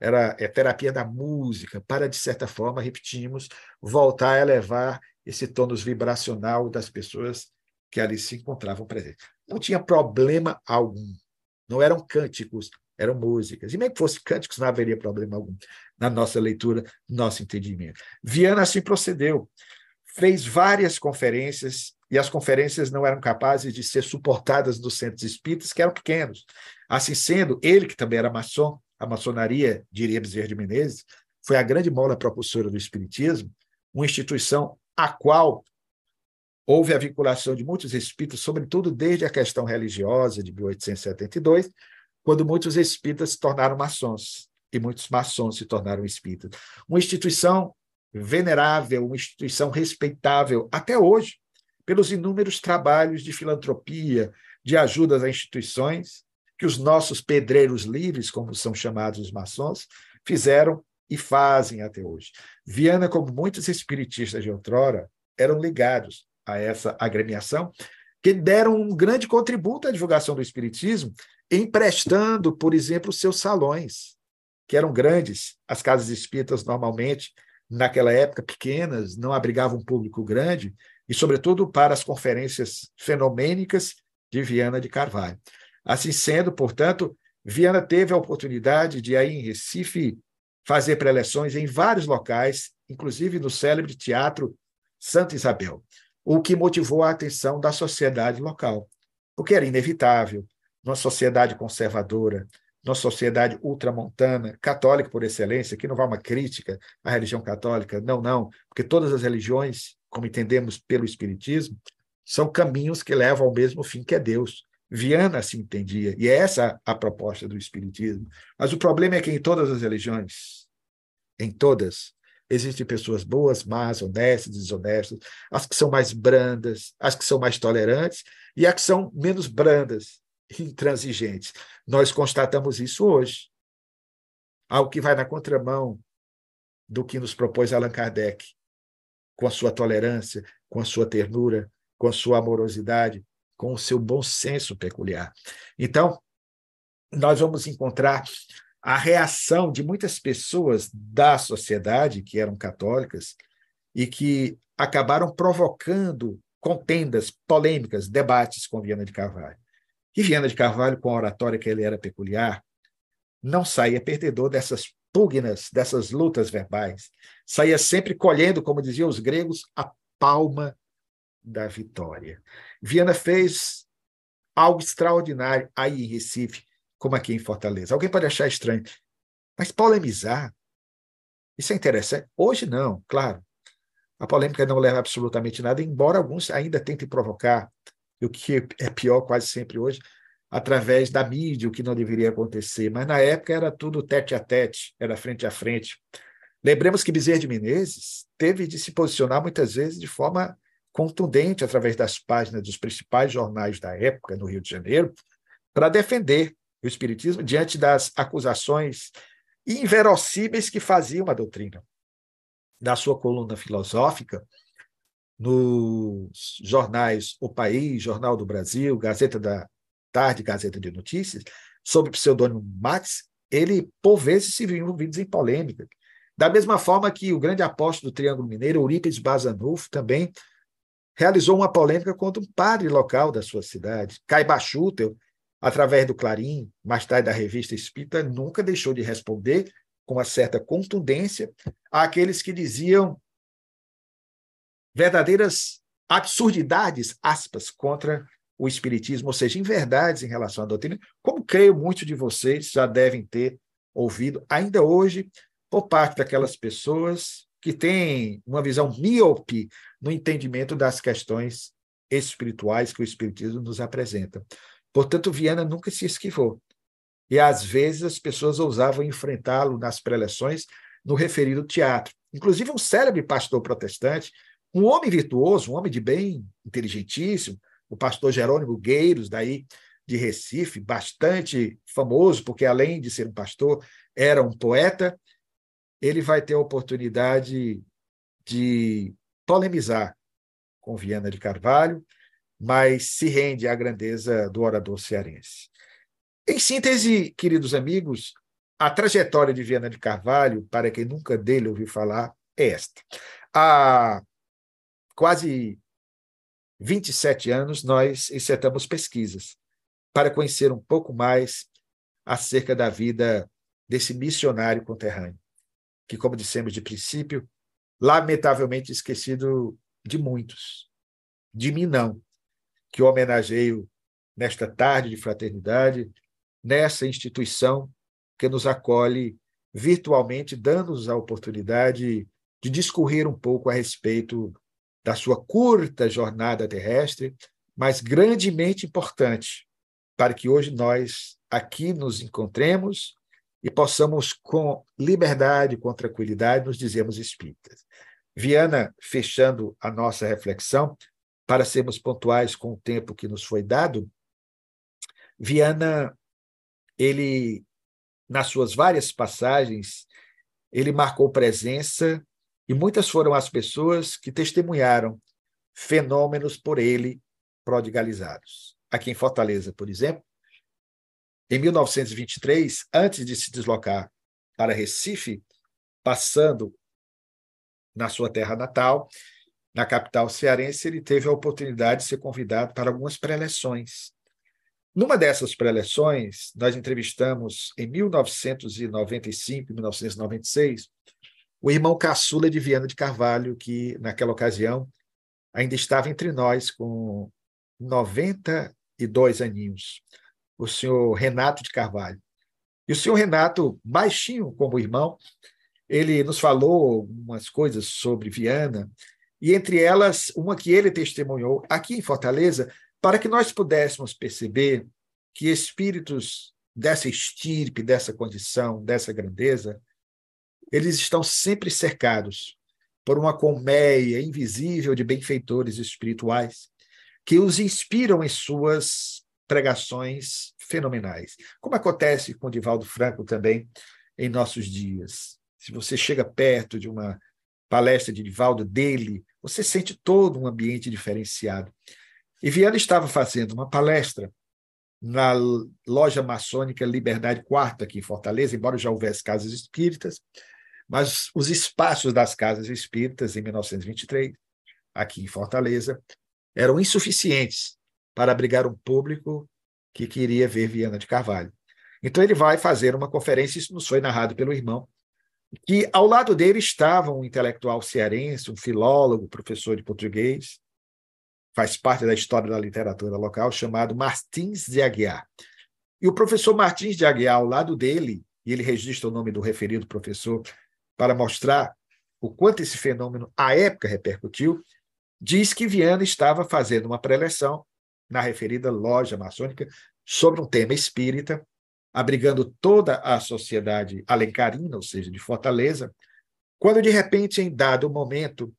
Era é terapia da música, para, de certa forma, repetimos, voltar a elevar esse tônus vibracional das pessoas que ali se encontravam presentes. Não tinha problema algum. Não eram cânticos eram músicas. E mesmo que fosse cânticos, não haveria problema algum na nossa leitura, no nosso entendimento. Viana assim procedeu. Fez várias conferências, e as conferências não eram capazes de ser suportadas nos centros espíritas, que eram pequenos. Assim sendo, ele, que também era maçom, a maçonaria, diria Bezerra de Menezes, foi a grande mola propulsora do Espiritismo, uma instituição a qual houve a vinculação de muitos espíritas, sobretudo desde a questão religiosa de 1872, quando muitos espíritas se tornaram maçons e muitos maçons se tornaram espíritas. Uma instituição venerável, uma instituição respeitável até hoje, pelos inúmeros trabalhos de filantropia, de ajudas a instituições que os nossos pedreiros livres, como são chamados os maçons, fizeram e fazem até hoje. Viana, como muitos espiritistas de outrora, eram ligados a essa agremiação, que deram um grande contributo à divulgação do espiritismo, emprestando, por exemplo, seus salões, que eram grandes. As casas espíritas, normalmente, naquela época, pequenas, não abrigavam um público grande, e, sobretudo, para as conferências fenomênicas de Viana de Carvalho. Assim sendo, portanto, Viana teve a oportunidade de, aí em Recife, fazer preleções em vários locais, inclusive no célebre Teatro Santa Isabel, o que motivou a atenção da sociedade local, porque era inevitável, numa sociedade conservadora, numa sociedade ultramontana, católica por excelência, que não vai uma crítica à religião católica, não, não, porque todas as religiões, como entendemos pelo Espiritismo, são caminhos que levam ao mesmo fim que é Deus. Viana se entendia, e é essa a proposta do Espiritismo. Mas o problema é que em todas as religiões, em todas, existem pessoas boas, más, honestas, desonestas, as que são mais brandas, as que são mais tolerantes e as que são menos brandas, intransigentes. Nós constatamos isso hoje. Algo que vai na contramão do que nos propôs Allan Kardec, com a sua tolerância, com a sua ternura, com a sua amorosidade, com o seu bom senso peculiar. Então, nós vamos encontrar a reação de muitas pessoas da sociedade que eram católicas e que acabaram provocando contendas, polêmicas, debates com Viana de Carvalho. E Viana de Carvalho, com a oratória que ele era peculiar, não saía perdedor dessas pugnas, dessas lutas verbais. Saía sempre colhendo, como diziam os gregos, a palma da vitória. Viana fez algo extraordinário aí em Recife, como aqui em Fortaleza. Alguém pode achar estranho, mas polemizar, isso é interessante. Hoje não, claro. A polêmica não leva absolutamente nada, embora alguns ainda tentem provocar, o que é pior quase sempre hoje, através da mídia, o que não deveria acontecer. Mas na época era tudo tete a tete, era frente a frente. Lembremos que Bezerra de Menezes teve de se posicionar muitas vezes de forma contundente através das páginas dos principais jornais da época no Rio de Janeiro para defender o espiritismo diante das acusações inverossímeis que faziam a doutrina. Na sua coluna filosófica, nos jornais O País, Jornal do Brasil, Gazeta da Tarde, Gazeta de Notícias, sob o pseudônimo Max, ele, por vezes, se viu envolvido em polêmica. Da mesma forma que o grande apóstolo do Triângulo Mineiro, Eurípides Bazanufo, também realizou uma polêmica contra um padre local da sua cidade. Caiba Schutel, através do Clarim, mais tarde da revista Espírita, nunca deixou de responder com uma certa contundência àqueles que diziam verdadeiras absurdidades, aspas, contra o Espiritismo, ou seja, inverdades em relação à doutrina, como creio muitos de vocês já devem ter ouvido ainda hoje por parte daquelas pessoas que têm uma visão míope no entendimento das questões espirituais que o Espiritismo nos apresenta. Portanto, Viana nunca se esquivou. E às vezes as pessoas ousavam enfrentá-lo nas preleções no referido teatro. Inclusive um célebre pastor protestante, um homem virtuoso, um homem de bem, inteligentíssimo, o pastor Jerônimo Gueiros, daí de Recife, bastante famoso, porque além de ser um pastor, era um poeta, ele vai ter a oportunidade de polemizar com Viana de Carvalho, mas se rende à grandeza do orador cearense. Em síntese, queridos amigos, a trajetória de Viana de Carvalho, para quem nunca dele ouviu falar, é esta. Há quase 27 anos, nós insetamos pesquisas para conhecer um pouco mais acerca da vida desse missionário conterrâneo, que, como dissemos de princípio, lamentavelmente esquecido de muitos. De mim, não, que homenageio nesta tarde de fraternidade, nessa instituição que nos acolhe virtualmente, dando-nos a oportunidade de discorrer um pouco a respeito da sua curta jornada terrestre, mas grandemente importante para que hoje nós aqui nos encontremos e possamos, com liberdade, com tranquilidade, nos dizermos espíritas. Viana, fechando a nossa reflexão, para sermos pontuais com o tempo que nos foi dado, Viana, ele, nas suas várias passagens, ele marcou presença e muitas foram as pessoas que testemunharam fenômenos por ele prodigalizados. Aqui em Fortaleza, por exemplo, em 1923, antes de se deslocar para Recife, passando na sua terra natal, na capital cearense, ele teve a oportunidade de ser convidado para algumas preleções. Numa dessas preleções, nós entrevistamos em 1995 e 1996 o irmão caçula de Viana de Carvalho, que naquela ocasião ainda estava entre nós com 92 aninhos, o senhor Renato de Carvalho. E o senhor Renato, baixinho como irmão, ele nos falou algumas coisas sobre Viana, e entre elas, uma que ele testemunhou aqui em Fortaleza, para que nós pudéssemos perceber que espíritos dessa estirpe, dessa condição, dessa grandeza, eles estão sempre cercados por uma colmeia invisível de benfeitores espirituais que os inspiram em suas pregações fenomenais, como acontece com Divaldo Franco também em nossos dias. Se você chega perto de uma palestra de Divaldo dele, você sente todo um ambiente diferenciado. E Viana estava fazendo uma palestra na loja maçônica Liberdade Quarta, aqui em Fortaleza, embora já houvesse casas espíritas, mas os espaços das casas espíritas, em 1923, aqui em Fortaleza, eram insuficientes para abrigar um público que queria ver Viana de Carvalho. Então ele vai fazer uma conferência, isso nos foi narrado pelo irmão, que ao lado dele estava um intelectual cearense, um filólogo, professor de português, faz parte da história da literatura local, chamado Martins de Aguiar. E o professor Martins de Aguiar, ao lado dele, e ele registra o nome do referido professor para mostrar o quanto esse fenômeno à época repercutiu, diz que Viana estava fazendo uma preleção na referida loja maçônica sobre um tema espírita, abrigando toda a sociedade alencarina, ou seja, de Fortaleza, quando de repente, em dado momento,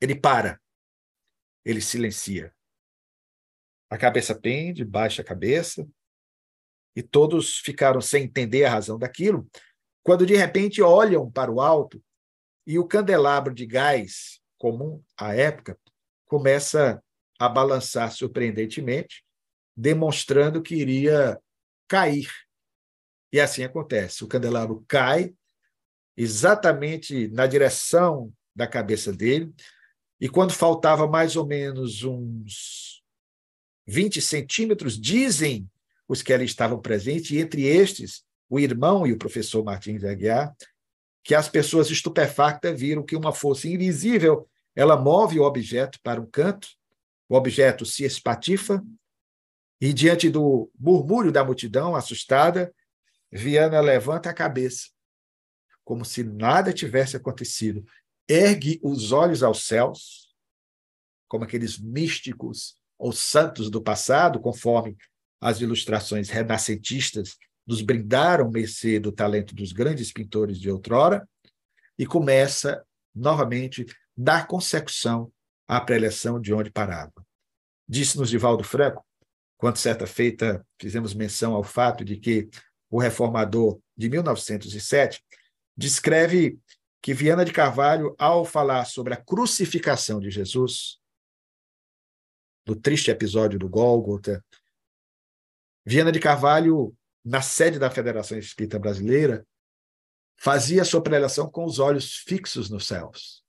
ele para, ele silencia. A cabeça pende, baixa a cabeça, e todos ficaram sem entender a razão daquilo, quando de repente olham para o alto e o candelabro de gás comum à época começa a balançar surpreendentemente, demonstrando que iria cair. E assim acontece. O candelabro cai exatamente na direção da cabeça dele, e quando faltava mais ou menos uns 20 centímetros, dizem os que ali estavam presentes, e entre estes, o irmão e o professor Martins Aguiar, que as pessoas estupefactas viram que uma força invisível ela move o objeto para um canto, o objeto se espatifa, e diante do murmúrio da multidão assustada, Viana levanta a cabeça, como se nada tivesse acontecido, ergue os olhos aos céus, como aqueles místicos ou santos do passado, conforme as ilustrações renascentistas nos brindaram mercê do talento dos grandes pintores de outrora, e começa novamente dar consecução à preleção de onde parava. Disse-nos Divaldo Franco quando certa feita fizemos menção ao fato de que o reformador de 1907 descreve que Viana de Carvalho, ao falar sobre a crucificação de Jesus, no triste episódio do Gólgota, Viana de Carvalho, na sede da Federação Espírita Brasileira, fazia sua preleção com os olhos fixos nos céus.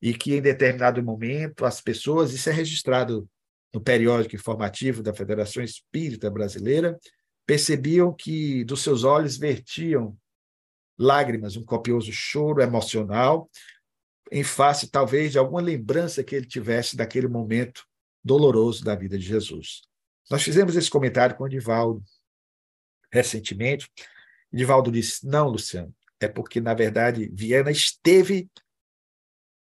E que, em determinado momento, as pessoas, isso é registrado no periódico informativo da Federação Espírita Brasileira, percebiam que dos seus olhos vertiam lágrimas, um copioso choro emocional, em face, talvez, de alguma lembrança que ele tivesse daquele momento doloroso da vida de Jesus. Nós fizemos esse comentário com o Divaldo recentemente. Divaldo disse: Não, Luciano, é porque, na verdade, Viana esteve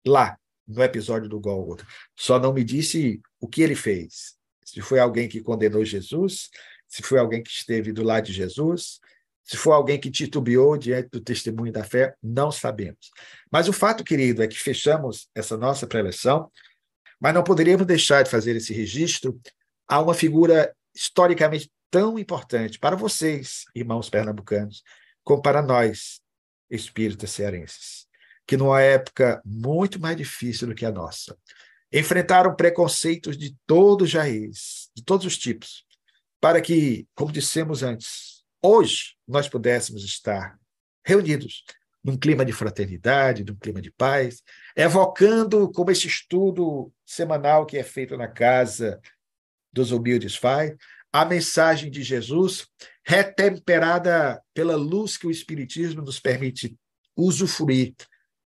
lá, no episódio do Gólgota. Só não me disse o que ele fez. Se foi alguém que condenou Jesus, se foi alguém que esteve do lado de Jesus, se foi alguém que titubeou diante do testemunho da fé, não sabemos. Mas o fato, querido, é que fechamos essa nossa preleção, mas não poderíamos deixar de fazer esse registro a uma figura historicamente tão importante para vocês, irmãos pernambucanos, como para nós, espíritas cearenses que numa época muito mais difícil do que a nossa, enfrentaram preconceitos de todos os de todos os tipos, para que, como dissemos antes, hoje nós pudéssemos estar reunidos num clima de fraternidade, num clima de paz, evocando como esse estudo semanal que é feito na casa dos humildes faz, a mensagem de Jesus, retemperada pela luz que o Espiritismo nos permite usufruir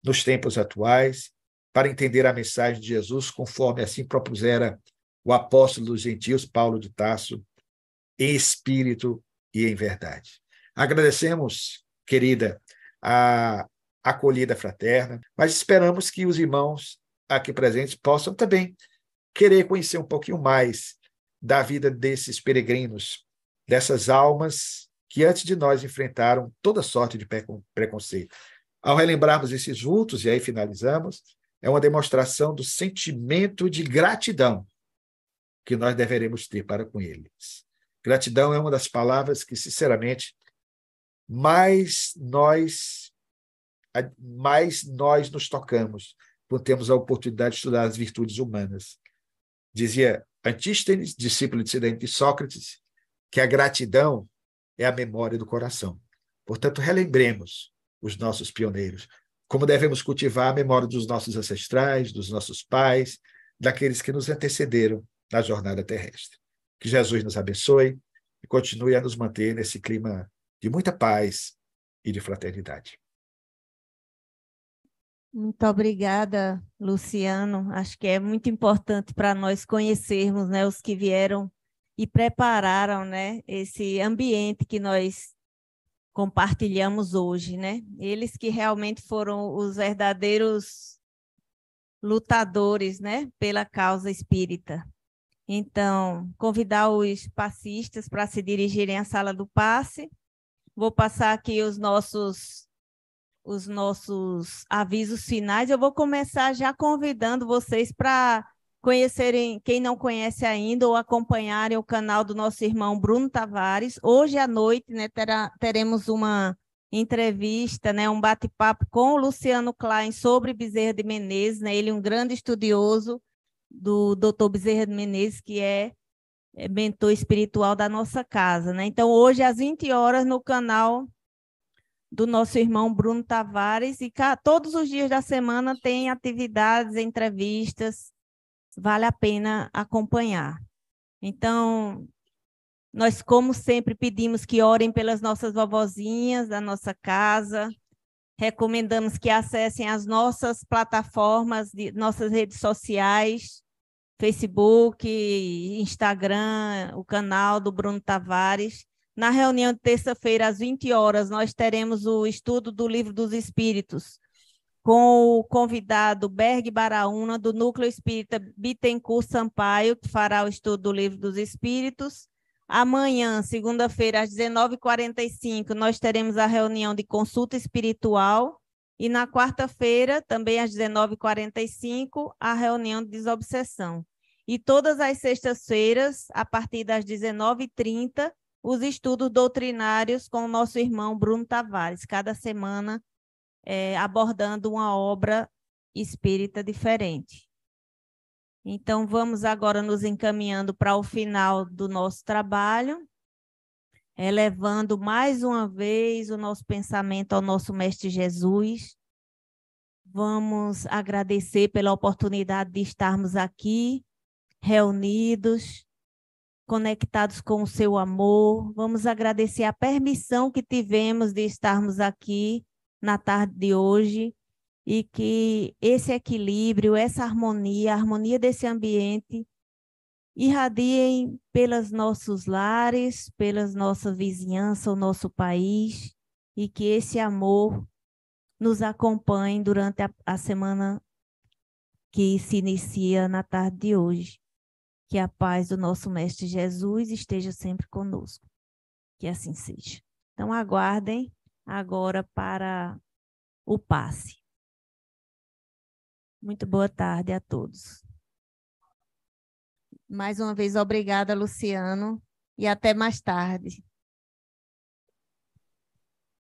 nos tempos atuais, para entender a mensagem de Jesus, conforme assim propusera o apóstolo dos gentios, Paulo de Tasso, em espírito e em verdade. Agradecemos, querida, a acolhida fraterna, mas esperamos que os irmãos aqui presentes possam também querer conhecer um pouquinho mais da vida desses peregrinos, dessas almas que antes de nós enfrentaram toda sorte de preconceito. Ao relembrarmos esses vultos, e aí finalizamos, é uma demonstração do sentimento de gratidão que nós deveremos ter para com eles. Gratidão é uma das palavras que, sinceramente, mais nós mais nós nos tocamos quando temos a oportunidade de estudar as virtudes humanas. Dizia Antístenes, discípulo dissidente de Sócrates, que a gratidão é a memória do coração. Portanto, relembremos os nossos pioneiros, como devemos cultivar a memória dos nossos ancestrais, dos nossos pais, daqueles que nos antecederam na jornada terrestre. Que Jesus nos abençoe e continue a nos manter nesse clima de muita paz e de fraternidade. Muito obrigada, Luciano. Acho que é muito importante para nós conhecermos né, os que vieram e prepararam né, esse ambiente que nós compartilhamos hoje, né? Eles que realmente foram os verdadeiros lutadores, né, pela causa espírita. Então, convidar os passistas para se dirigirem à sala do passe. Vou passar aqui os nossos os nossos avisos finais. Eu vou começar já convidando vocês para conhecerem, quem não conhece ainda, ou acompanharem o canal do nosso irmão Bruno Tavares. Hoje à noite né, terá, teremos uma entrevista, né, um bate-papo com o Luciano Klein sobre Bezerra de Menezes, né, ele é um grande estudioso do Dr. Bezerra de Menezes, que é, é mentor espiritual da nossa casa. Né? Então, hoje às 20 horas no canal do nosso irmão Bruno Tavares, e todos os dias da semana tem atividades, entrevistas, vale a pena acompanhar. Então, nós, como sempre, pedimos que orem pelas nossas vovozinhas da nossa casa. Recomendamos que acessem as nossas plataformas, de, nossas redes sociais, Facebook, Instagram, o canal do Bruno Tavares. Na reunião de terça-feira, às 20 horas, nós teremos o estudo do Livro dos Espíritos, com o convidado Berg Baraúna, do Núcleo Espírita Bittencourt Sampaio, que fará o estudo do Livro dos Espíritos. Amanhã, segunda-feira, às 19h45, nós teremos a reunião de consulta espiritual. E na quarta-feira, também às 19h45, a reunião de desobsessão. E todas as sextas-feiras, a partir das 19h30, os estudos doutrinários com o nosso irmão Bruno Tavares. Cada semana é, abordando uma obra espírita diferente. Então, vamos agora nos encaminhando para o final do nosso trabalho, elevando mais uma vez o nosso pensamento ao nosso Mestre Jesus. Vamos agradecer pela oportunidade de estarmos aqui, reunidos, conectados com o seu amor. Vamos agradecer a permissão que tivemos de estarmos aqui na tarde de hoje e que esse equilíbrio, essa harmonia, a harmonia desse ambiente irradiem pelos nossos lares, pelas nossa vizinhança, o nosso país e que esse amor nos acompanhe durante a, a semana que se inicia na tarde de hoje. Que a paz do nosso Mestre Jesus esteja sempre conosco. Que assim seja. Então, aguardem agora para o passe. Muito boa tarde a todos. Mais uma vez, obrigada, Luciano, e até mais tarde.